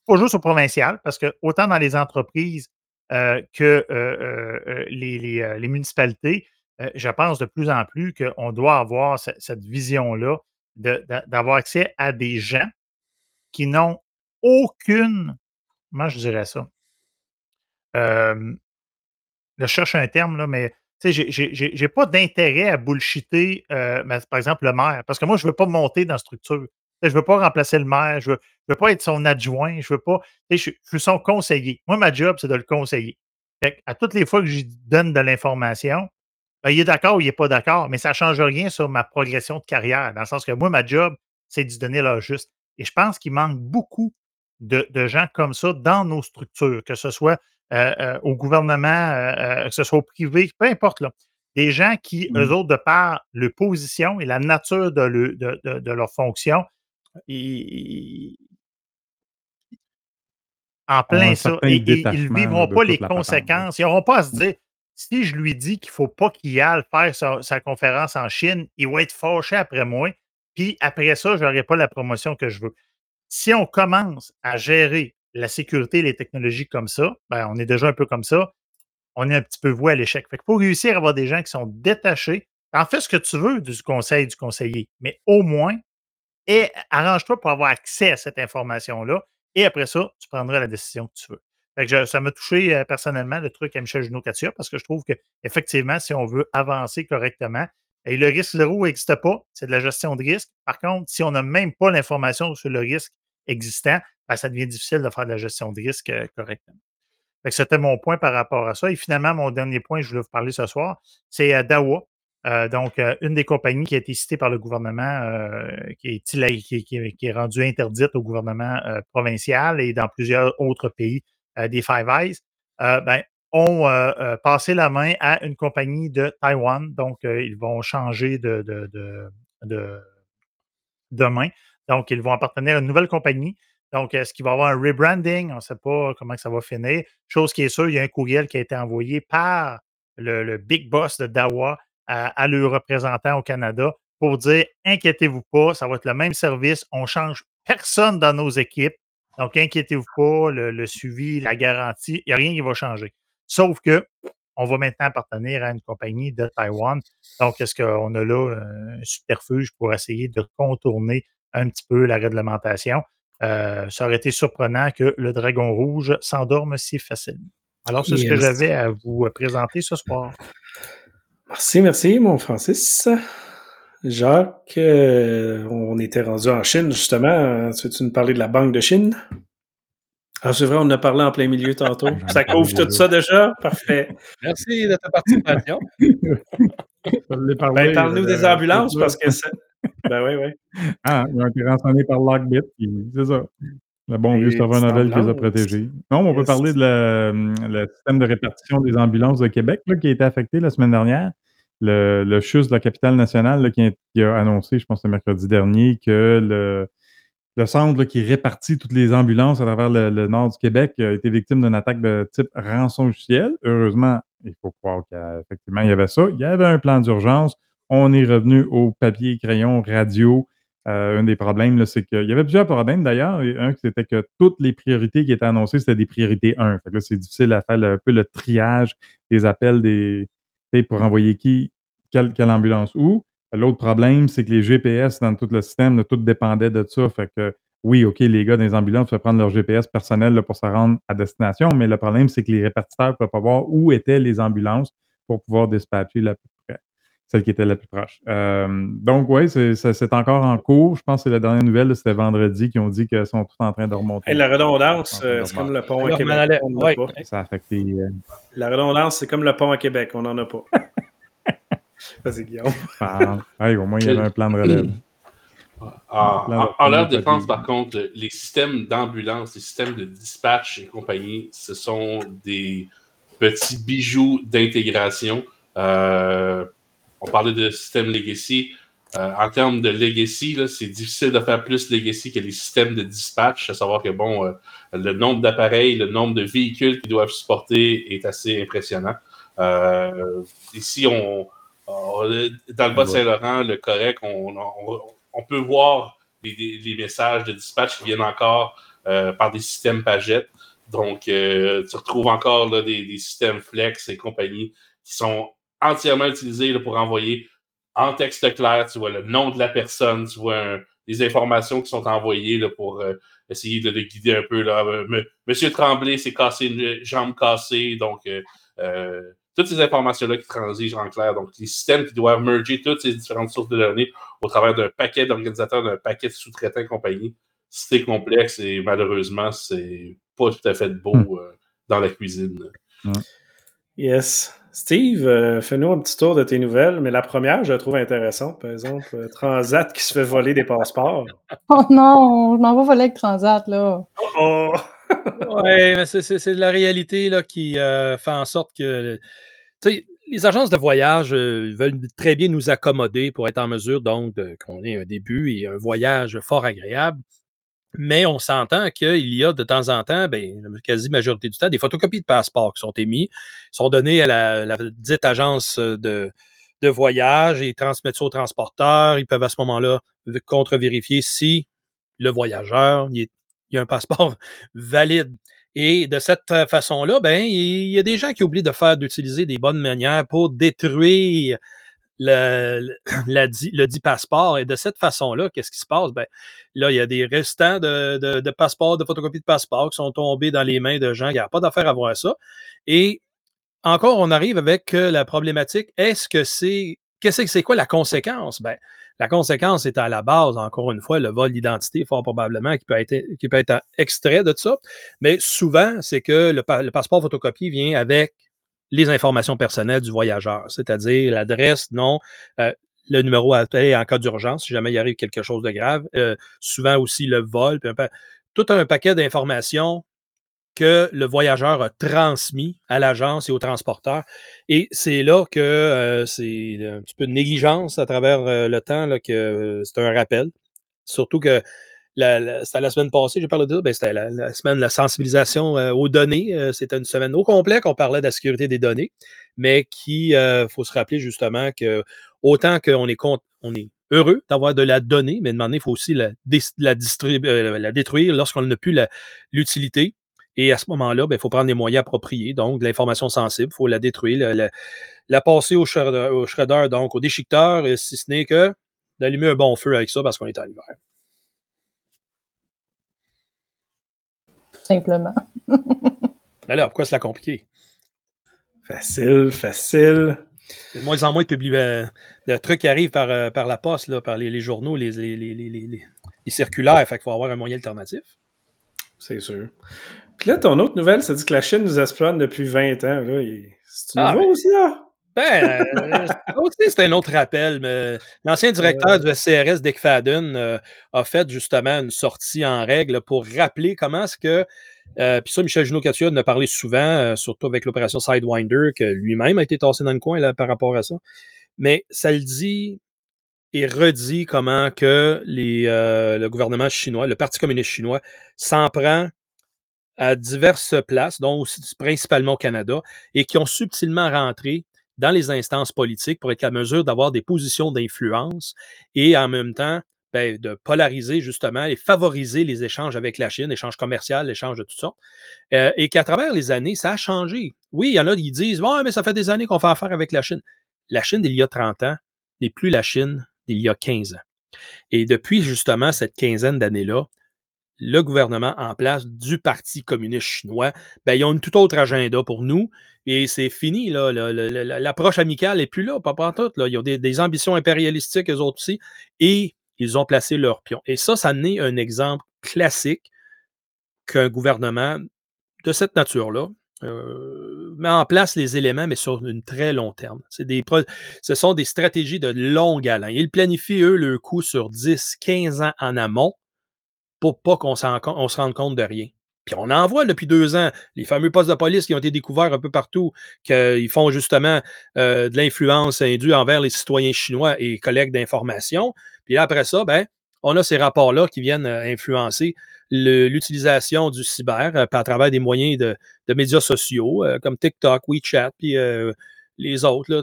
pas juste au provincial, parce que autant dans les entreprises euh, que euh, les, municipalités, je pense de plus en plus qu'on doit avoir cette vision-là d'avoir accès à des gens qui n'ont aucune, comment je dirais ça? je cherche un terme, là, mais je n'ai pas d'intérêt à bullshiter, euh, par exemple, le maire, parce que moi, je ne veux pas monter dans la structure. Je ne veux pas remplacer le maire, je ne veux, pas être son adjoint, je veux pas. Je, suis son conseiller. Moi, ma job, c'est de le conseiller. à toutes les fois que je donne de l'information, ben, il est d'accord ou il n'est pas d'accord, mais ça ne change rien sur ma progression de carrière, dans le sens que moi, ma job, c'est de donner leur juste. Et je pense qu'il manque beaucoup de, gens comme ça dans nos structures, que ce soit euh, euh, au gouvernement, euh, que ce soit au privé, peu importe. Là. Des gens qui, eux mmh. autres, de par leur position et la nature de, de, leur fonction, en plein ça. Et, ils ne vivront pas les conséquences. Ils n'auront pas à se dire si je lui dis qu'il ne faut pas qu'il aille faire sa, conférence en Chine, il va être fâché après moi. Puis après ça, je n'aurai pas la promotion que je veux. Si on commence à gérer la sécurité et les technologies comme ça, ben, on est déjà un peu comme ça, on est un petit peu voué à l'échec. Pour réussir à avoir des gens qui sont détachés, en fais ce que tu veux du conseil du conseiller, mais au moins, et arrange-toi pour avoir accès à cette information-là. Et après ça, tu prendras la décision que tu veux ça m'a touché euh, personnellement le truc à Michel Junot-Katia parce que je trouve qu'effectivement, si on veut avancer correctement, Et le risque zéro n'existe pas, c'est de la gestion de risque. Par contre, si on n'a même pas l'information sur le risque existant, ben, ça devient difficile de faire de la gestion de risque euh, correctement. C'était mon point par rapport à ça. Et finalement, mon dernier point, je voulais vous parler ce soir, c'est Dawa. Euh, donc, euh, une des compagnies qui a été citée par le gouvernement, qui, est, rendue interdite au gouvernement provincial et dans plusieurs autres pays des Five Eyes, ben, ont passé la main à une compagnie de Taïwan. Donc, ils vont changer de, main. Donc, ils vont appartenir à une nouvelle compagnie. Donc, est-ce qu'il va y avoir un rebranding? On ne sait pas comment ça va finir. Chose qui est sûre, il y a un courriel qui a été envoyé par le, big boss de Dawa à, à représentant au Canada pour dire inquiétez-vous pas, ça va être le même service, on ne change personne dans nos équipes. Donc, inquiétez-vous pas, le, suivi, la garantie, il n'y a rien qui va changer. Sauf que on va maintenant appartenir à une compagnie de Taïwan. Donc, est-ce qu'on a là un subterfuge pour essayer de contourner un petit peu la réglementation? Euh, ça aurait été surprenant que le dragon rouge s'endorme si facilement. Alors, c'est ce que j'avais à vous présenter ce soir. Merci, merci, mon Francis. Jacques, euh, on était rendu en Chine, justement. Tu veux-tu nous parler de la Banque de Chine? Ah, c'est vrai, on en a parlé en plein milieu tantôt. [laughs] ça couvre tout ça déjà? Parfait. Merci de ta participation. [laughs] ben, parle-nous des euh, ambulances parce que ça. Ben oui, oui. [laughs] Ah, ils ont été renseignés par Lockbit, c'est ça. Le bon vieux serveur Novel qui les a protégés. Non, on peut parler de le, système de répartition des ambulances de Québec qui a été affecté la semaine dernière le, le CHUS de la capitale nationale qui, a annoncé, je pense le mercredi dernier, que le, le centre qui répartit toutes les ambulances à travers le, nord du Québec a été victime d'une attaque de type rançon logiciel. Heureusement, il faut croire qu'effectivement, il y avait ça. Il y avait un plan d'urgence. On est revenu au papier, crayon, radio. Euh, un des problèmes, c'est qu'il y avait plusieurs problèmes d'ailleurs. Un, c'était que toutes les priorités qui étaient annoncées, c'était des priorités 1. Fait là, c'est difficile à faire un peu le triage des appels des, pour envoyer qui, quelle, ambulance où. L'autre problème, c'est que les GPS dans tout le système, tout dépendait de ça. Fait que oui, OK, les gars les ambulances peuvent prendre leur GPS personnel pour se rendre à destination, mais le problème, c'est que les répartiteurs ne peuvent pas voir où étaient les ambulances pour pouvoir dispatcher la celle qui était la plus proche. Euh, donc, oui, c'est encore en cours. Je pense que c'est la dernière nouvelle, c'était vendredi, qui ont dit qu'ils sont tous en train de remonter. la redondance, euh, c'est comme le pont à Québec. Ça a affecté. Euh, la redondance, c'est comme le pont à Québec, on n'en a pas. [laughs] Vas-y, Guillaume. Ah, au moins, il y avait un plan de relève. Ah, en, leur défense, par contre, les systèmes d'ambulance, les systèmes de dispatch et compagnie, ce sont des petits bijoux d'intégration. Euh, on parlait de système legacy. Euh, en termes de legacy, c'est difficile de faire plus legacy que les systèmes de dispatch, à savoir que bon, euh, le nombre d'appareils, le nombre de véhicules qu'ils doivent supporter est assez impressionnant. ici, on, dans le Bas-Saint-Laurent, le correct, on, peut voir les, messages de dispatch qui viennent encore euh, par des systèmes Paget. Donc, euh, tu retrouves encore des, systèmes Flex et compagnie qui sont entièrement utilisés pour envoyer en texte clair, tu vois le nom de la personne, tu vois des informations qui sont envoyées là, pour euh, essayer de, guider un peu. Là. Monsieur Tremblay s'est cassé une jambe cassée, donc toutes ces informations-là qui transigent en clair. Donc, les systèmes qui doivent merger toutes ces différentes sources de données au travers d'un paquet d'organisateurs, d'un paquet de sous-traitants et compagnie, c'est complexe et malheureusement, c'est pas tout à fait beau hmm. euh, dans la cuisine. Yes. Steve, euh, fais-nous un petit tour de tes nouvelles, mais la première, je la trouve intéressante, par exemple, euh, Transat qui se fait voler des passeports. [laughs] Oh non, je m'en vais voler avec Transat, là. Oh! oui, mais c'est la réalité là, qui fait en sorte que les agences de voyage euh, veulent très bien nous accommoder pour être en mesure donc qu'on ait un début et un voyage fort agréable. Mais on s'entend qu'il y a de temps en temps, ben, la quasi majorité du temps, des photocopies de passeport qui sont émis, sont données à la, dite agence de, de voyage et transmettent ça au transporteur. Ils peuvent à ce moment-là contre-vérifier si le voyageur il a un passeport [laughs] valide. Et de cette euh, façon-là, ben, il y a des gens qui oublient de faire, d'utiliser des bonnes manières pour détruire le, [clears throat] le dit passeport. Et de cette façon-là, qu'est-ce qui se passe? Ben, là, il y a des restants de, de, passeports, de photocopies de passeports qui sont tombés dans les mains de gens qui n'ont pas d'affaire à voir ça. Et encore, on arrive avec la problématique, est-ce que c'est qu'est-ce que c'est quoi la conséquence? Ben, la conséquence est à la base, encore une fois, le vol d'identité, fort probablement, qui peut, être, qui peut être extrait de ça. Mais souvent, c'est que le passeport photocopié vient avec les informations personnelles du voyageur, c'est-à-dire l'adresse, nom, euh, le numéro à appeler en cas d'urgence, si jamais il arrive quelque chose de grave, euh, souvent aussi le vol, tout un paquet d'informations que le voyageur a transmis à l'agence et au transporteur. Et c'est là que euh, c'est un petit peu de négligence à travers le temps, que c'est un rappel. Surtout que c'était la semaine passée, j'ai parlé de ça, ben, c'était la, semaine de la sensibilisation euh, aux données. Euh, c'était une semaine au complet qu'on parlait de la sécurité des données, mais qui, il faut se rappeler justement que autant qu'on est, on est heureux d'avoir de la donnée, mais demander, il faut aussi euh, la détruire lorsqu'on n'a plus l'utilité. Et à ce moment-là, ben, il faut prendre les moyens appropriés, donc de l'information sensible, il faut la détruire, la, passer au shredder, au shredder, donc au déchiqueteur, et si ce n'est que d'allumer un bon feu avec ça parce qu'on est en hiver. Simplement. [laughs] Alors, pourquoi c'est la compliqué? Facile, facile. De moins en moins de, publi- euh, de trucs qui arrivent par, euh, par la poste, là, par les, les journaux, les, les, les, les, les- les circulaires. Fait qu'il faut avoir un moyen alternatif. C'est sûr. Puis là, ton autre nouvelle, ça dit que la Chine nous espionne depuis 20 ans. Là. C'est Ah, nouveau, ça? Ben, euh, ça aussi, c'est un autre rappel. mais L'ancien directeur du SCRS, Dick Fadden, euh, a fait justement une sortie en règle pour rappeler comment est-ce que. euh, Puis ça, Michel Junot-Catua en a parlé souvent, euh, surtout avec l'opération Sidewinder, que lui-même a été tassé dans le coin là, par rapport à ça. Mais ça le dit et redit comment que les, le gouvernement chinois, le Parti communiste chinois, s'en prend à diverses places, dont aussi principalement au Canada, et qui ont subtilement rentré dans les instances politiques pour être à mesure d'avoir des positions d'influence et en même temps ben, de polariser justement et favoriser les échanges avec la Chine, échanges commerciaux, échanges de toutes sortes. Euh, et qu'à travers les années, ça a changé. Oui, il y en a qui disent Ouais, mais ça fait des années qu'on fait affaire avec la Chine. La Chine d'il y a 30 ans n'est plus la Chine d'il y a 15 ans. Et depuis justement cette quinzaine d'années-là, le gouvernement en place du Parti communiste chinois, ben, ils ont une tout autre agenda pour nous. Et c'est fini, là. L'approche amicale n'est plus là, pas partout. Là. Ils ont des, ambitions impérialistiques, eux autres aussi. Et ils ont placé leur pion. Et ça, ça n'est un exemple classique qu'un gouvernement de cette nature-là euh, met en place les éléments, mais sur une très long terme. Des ce sont des stratégies de longue haleine. Ils planifient, eux, le coup sur 10, 15 ans en amont pas qu'on se rende compte de rien. Puis on en voit depuis deux ans, les fameux postes de police qui ont été découverts un peu partout, qu'ils font justement euh, de l'influence indue envers les citoyens chinois et collectent d'informations. Puis après ça, ben, on a ces rapports-là qui viennent euh, influencer l'utilisation du cyber euh, à travers des moyens de, médias sociaux euh, comme TikTok, WeChat, puis euh, les autres, là,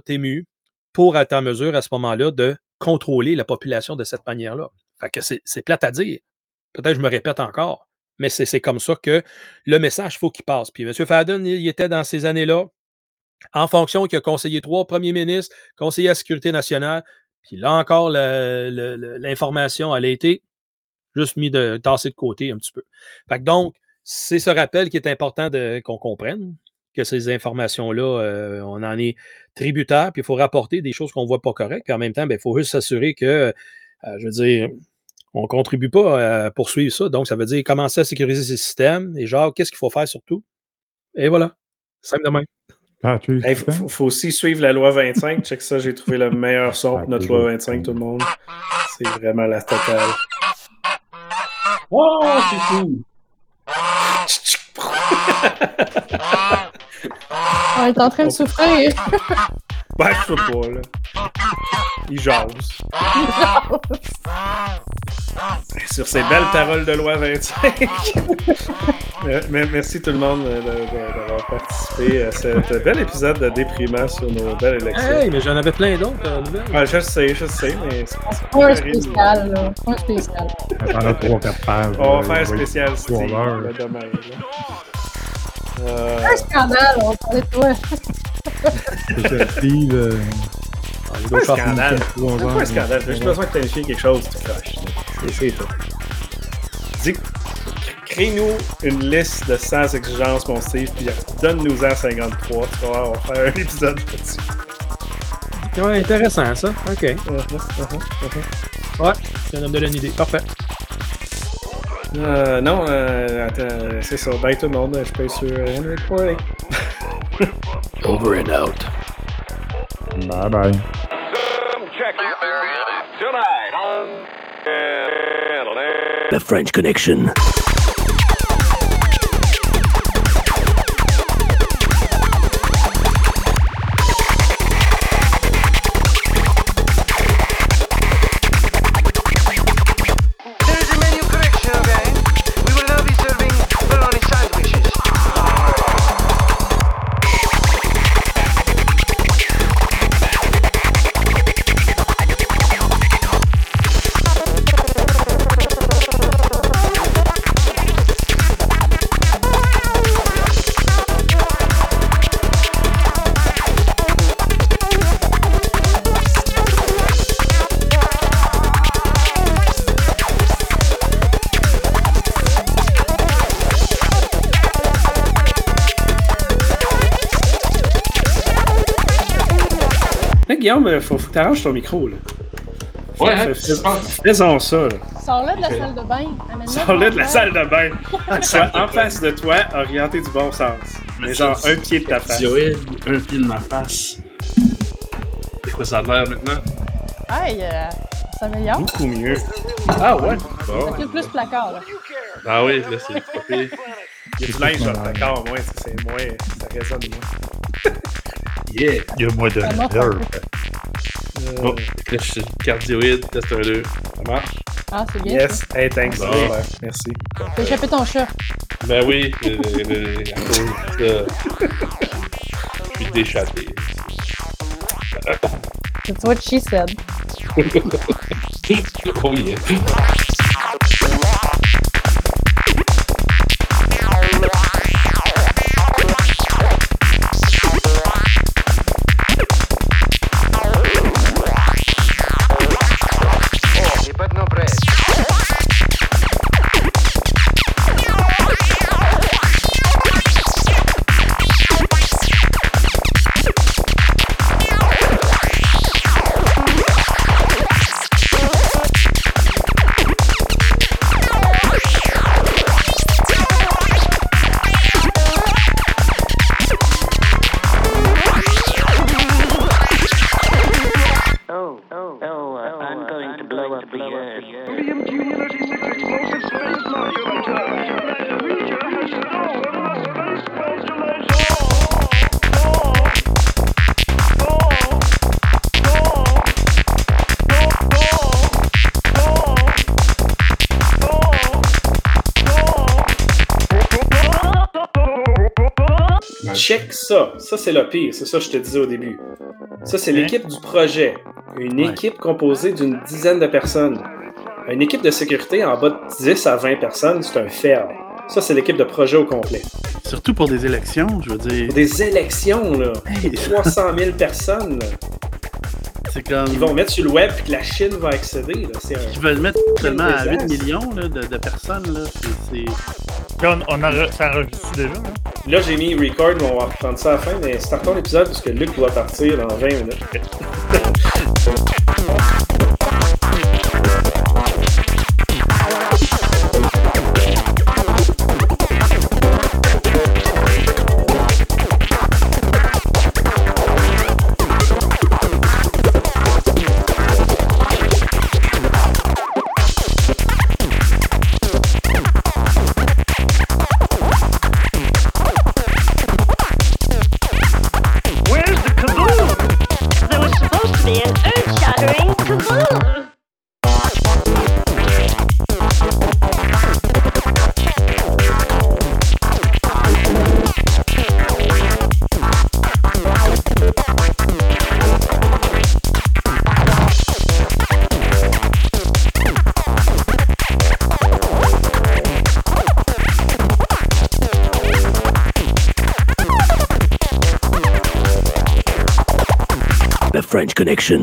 pour être en mesure à ce moment-là de contrôler la population de cette manière-là. Fait que c'est plate à dire. Peut-être je me répète encore, mais c'est comme ça que le message, il faut qu'il passe. Puis M. Fadden, il était dans ces années-là, en fonction qu'il a conseillé trois premiers ministres, conseiller à la sécurité nationale, puis là encore, l'information, elle a été juste mis de tasser de côté un petit peu. Fait que donc, c'est ce rappel qui est important qu'on comprenne, que ces informations-là, euh, on en est tributaire, puis il faut rapporter des choses qu'on ne voit pas correctes, puis en même temps, ben, il faut juste s'assurer que, euh, je veux dire, on ne contribue pas à poursuivre ça. Donc, ça veut dire commencer à sécuriser ces systèmes et genre, qu'est-ce qu'il faut faire surtout? Et voilà. Simple de même. Il faut, faut aussi suivre la loi 25. Check ça, j'ai trouvé le meilleur son pour notre loi 25, tout le monde. C'est vraiment la totale. Oh, c'est fou! [laughs] On est en train de souffrir. Ben, je sais pas, là. Il jase. [laughs] Sur ces belles paroles de loi 25. [laughs] Euh, mais- Merci tout le monde euh, d'avoir participé à cet bel épisode de déprimant sur nos belles élections. Hey, mais j'en avais plein d'autres euh. Ouais, je sais, je sais, mais c'est Pas un spécial, là. Un spécial. Pendant 3-4 pages. On va faire spécial Steve, demain. là. Euh, Un scandale, on parlait de toi. Steve, euh, c'est pas un scandale. C'est pas un scandale. J'ai juste besoin que tu aies quelque chose, tu coches. C'est- tout. Dis, crée-nous une liste de 100 exigences, mon Steve, puis donne-nous-en 53. Tu vas voir, on va faire un épisode là-dessus. Ouais, intéressant ça. OK. Uh-huh, uh-huh, uh-huh. Ouais, ça me donne une idée. Parfait. Euh, non, euh, attends, euh, c'est ça. Bye tout le monde. Je paye sur euh, Henry Quarry. Over and out. Bye bye. The French Connection. Guillaume, euh, faut, faut que t'arranges ton micro, là. Ouais, Fais- hein, fais- Faisons ça, là. Sors-le de la salle de bain. [laughs] Sors-le de la salle de bain. [laughs] Sois en face de toi, orienté du bon sens. Mais genre un pied de ta face. Un pied de ma face. C'est quoi ça a l'air maintenant? Hey, euh, ça s'améliore. Beaucoup mieux. Ah ouais? Bon. Ça fait plus placard, là. Ah oui, là, c'est pire. Il y a du linge dans le placard, moins, ça, c'est moins. Ça résonne moins. [laughs] Yeah! Il y a moins de Ça nerfs. Euh, Bon, là, [laughs] je suis cardioïde, test 1, 2. Ça marche? Ah, c'est bien. Yes, hey, thanks. Bon. Ouais, Merci. T'as échappé ton chat. Ben oui, euh, euh, à cause de ça. Je suis déchappé. That's what she said. [laughs] oh yeah. Ça. Ça, c'est le pire. C'est ça que je te disais au début. Ça, c'est l'équipe du projet. Une équipe composée d'une dizaine de personnes. Une équipe de sécurité en bas de 10 à 20 personnes, c'est un fail. Ça, c'est l'équipe de projet au complet. Surtout pour des élections, je veux dire. Pour des élections, là. 300 000 personnes, là. C'est comme. Ils vont mettre sur le web et que la Chine va accéder, là. C'est un... Ils veulent mettre seulement à 8 désastre. millions là, de, de personnes. Là. C'est- c'est- Là, on, on a, ça enregistre déjà, hein? Là, j'ai mis record, mais on va reprendre ça à la fin. Mais startons l'épisode parce que Luc doit partir dans 20 minutes. [laughs] Connection.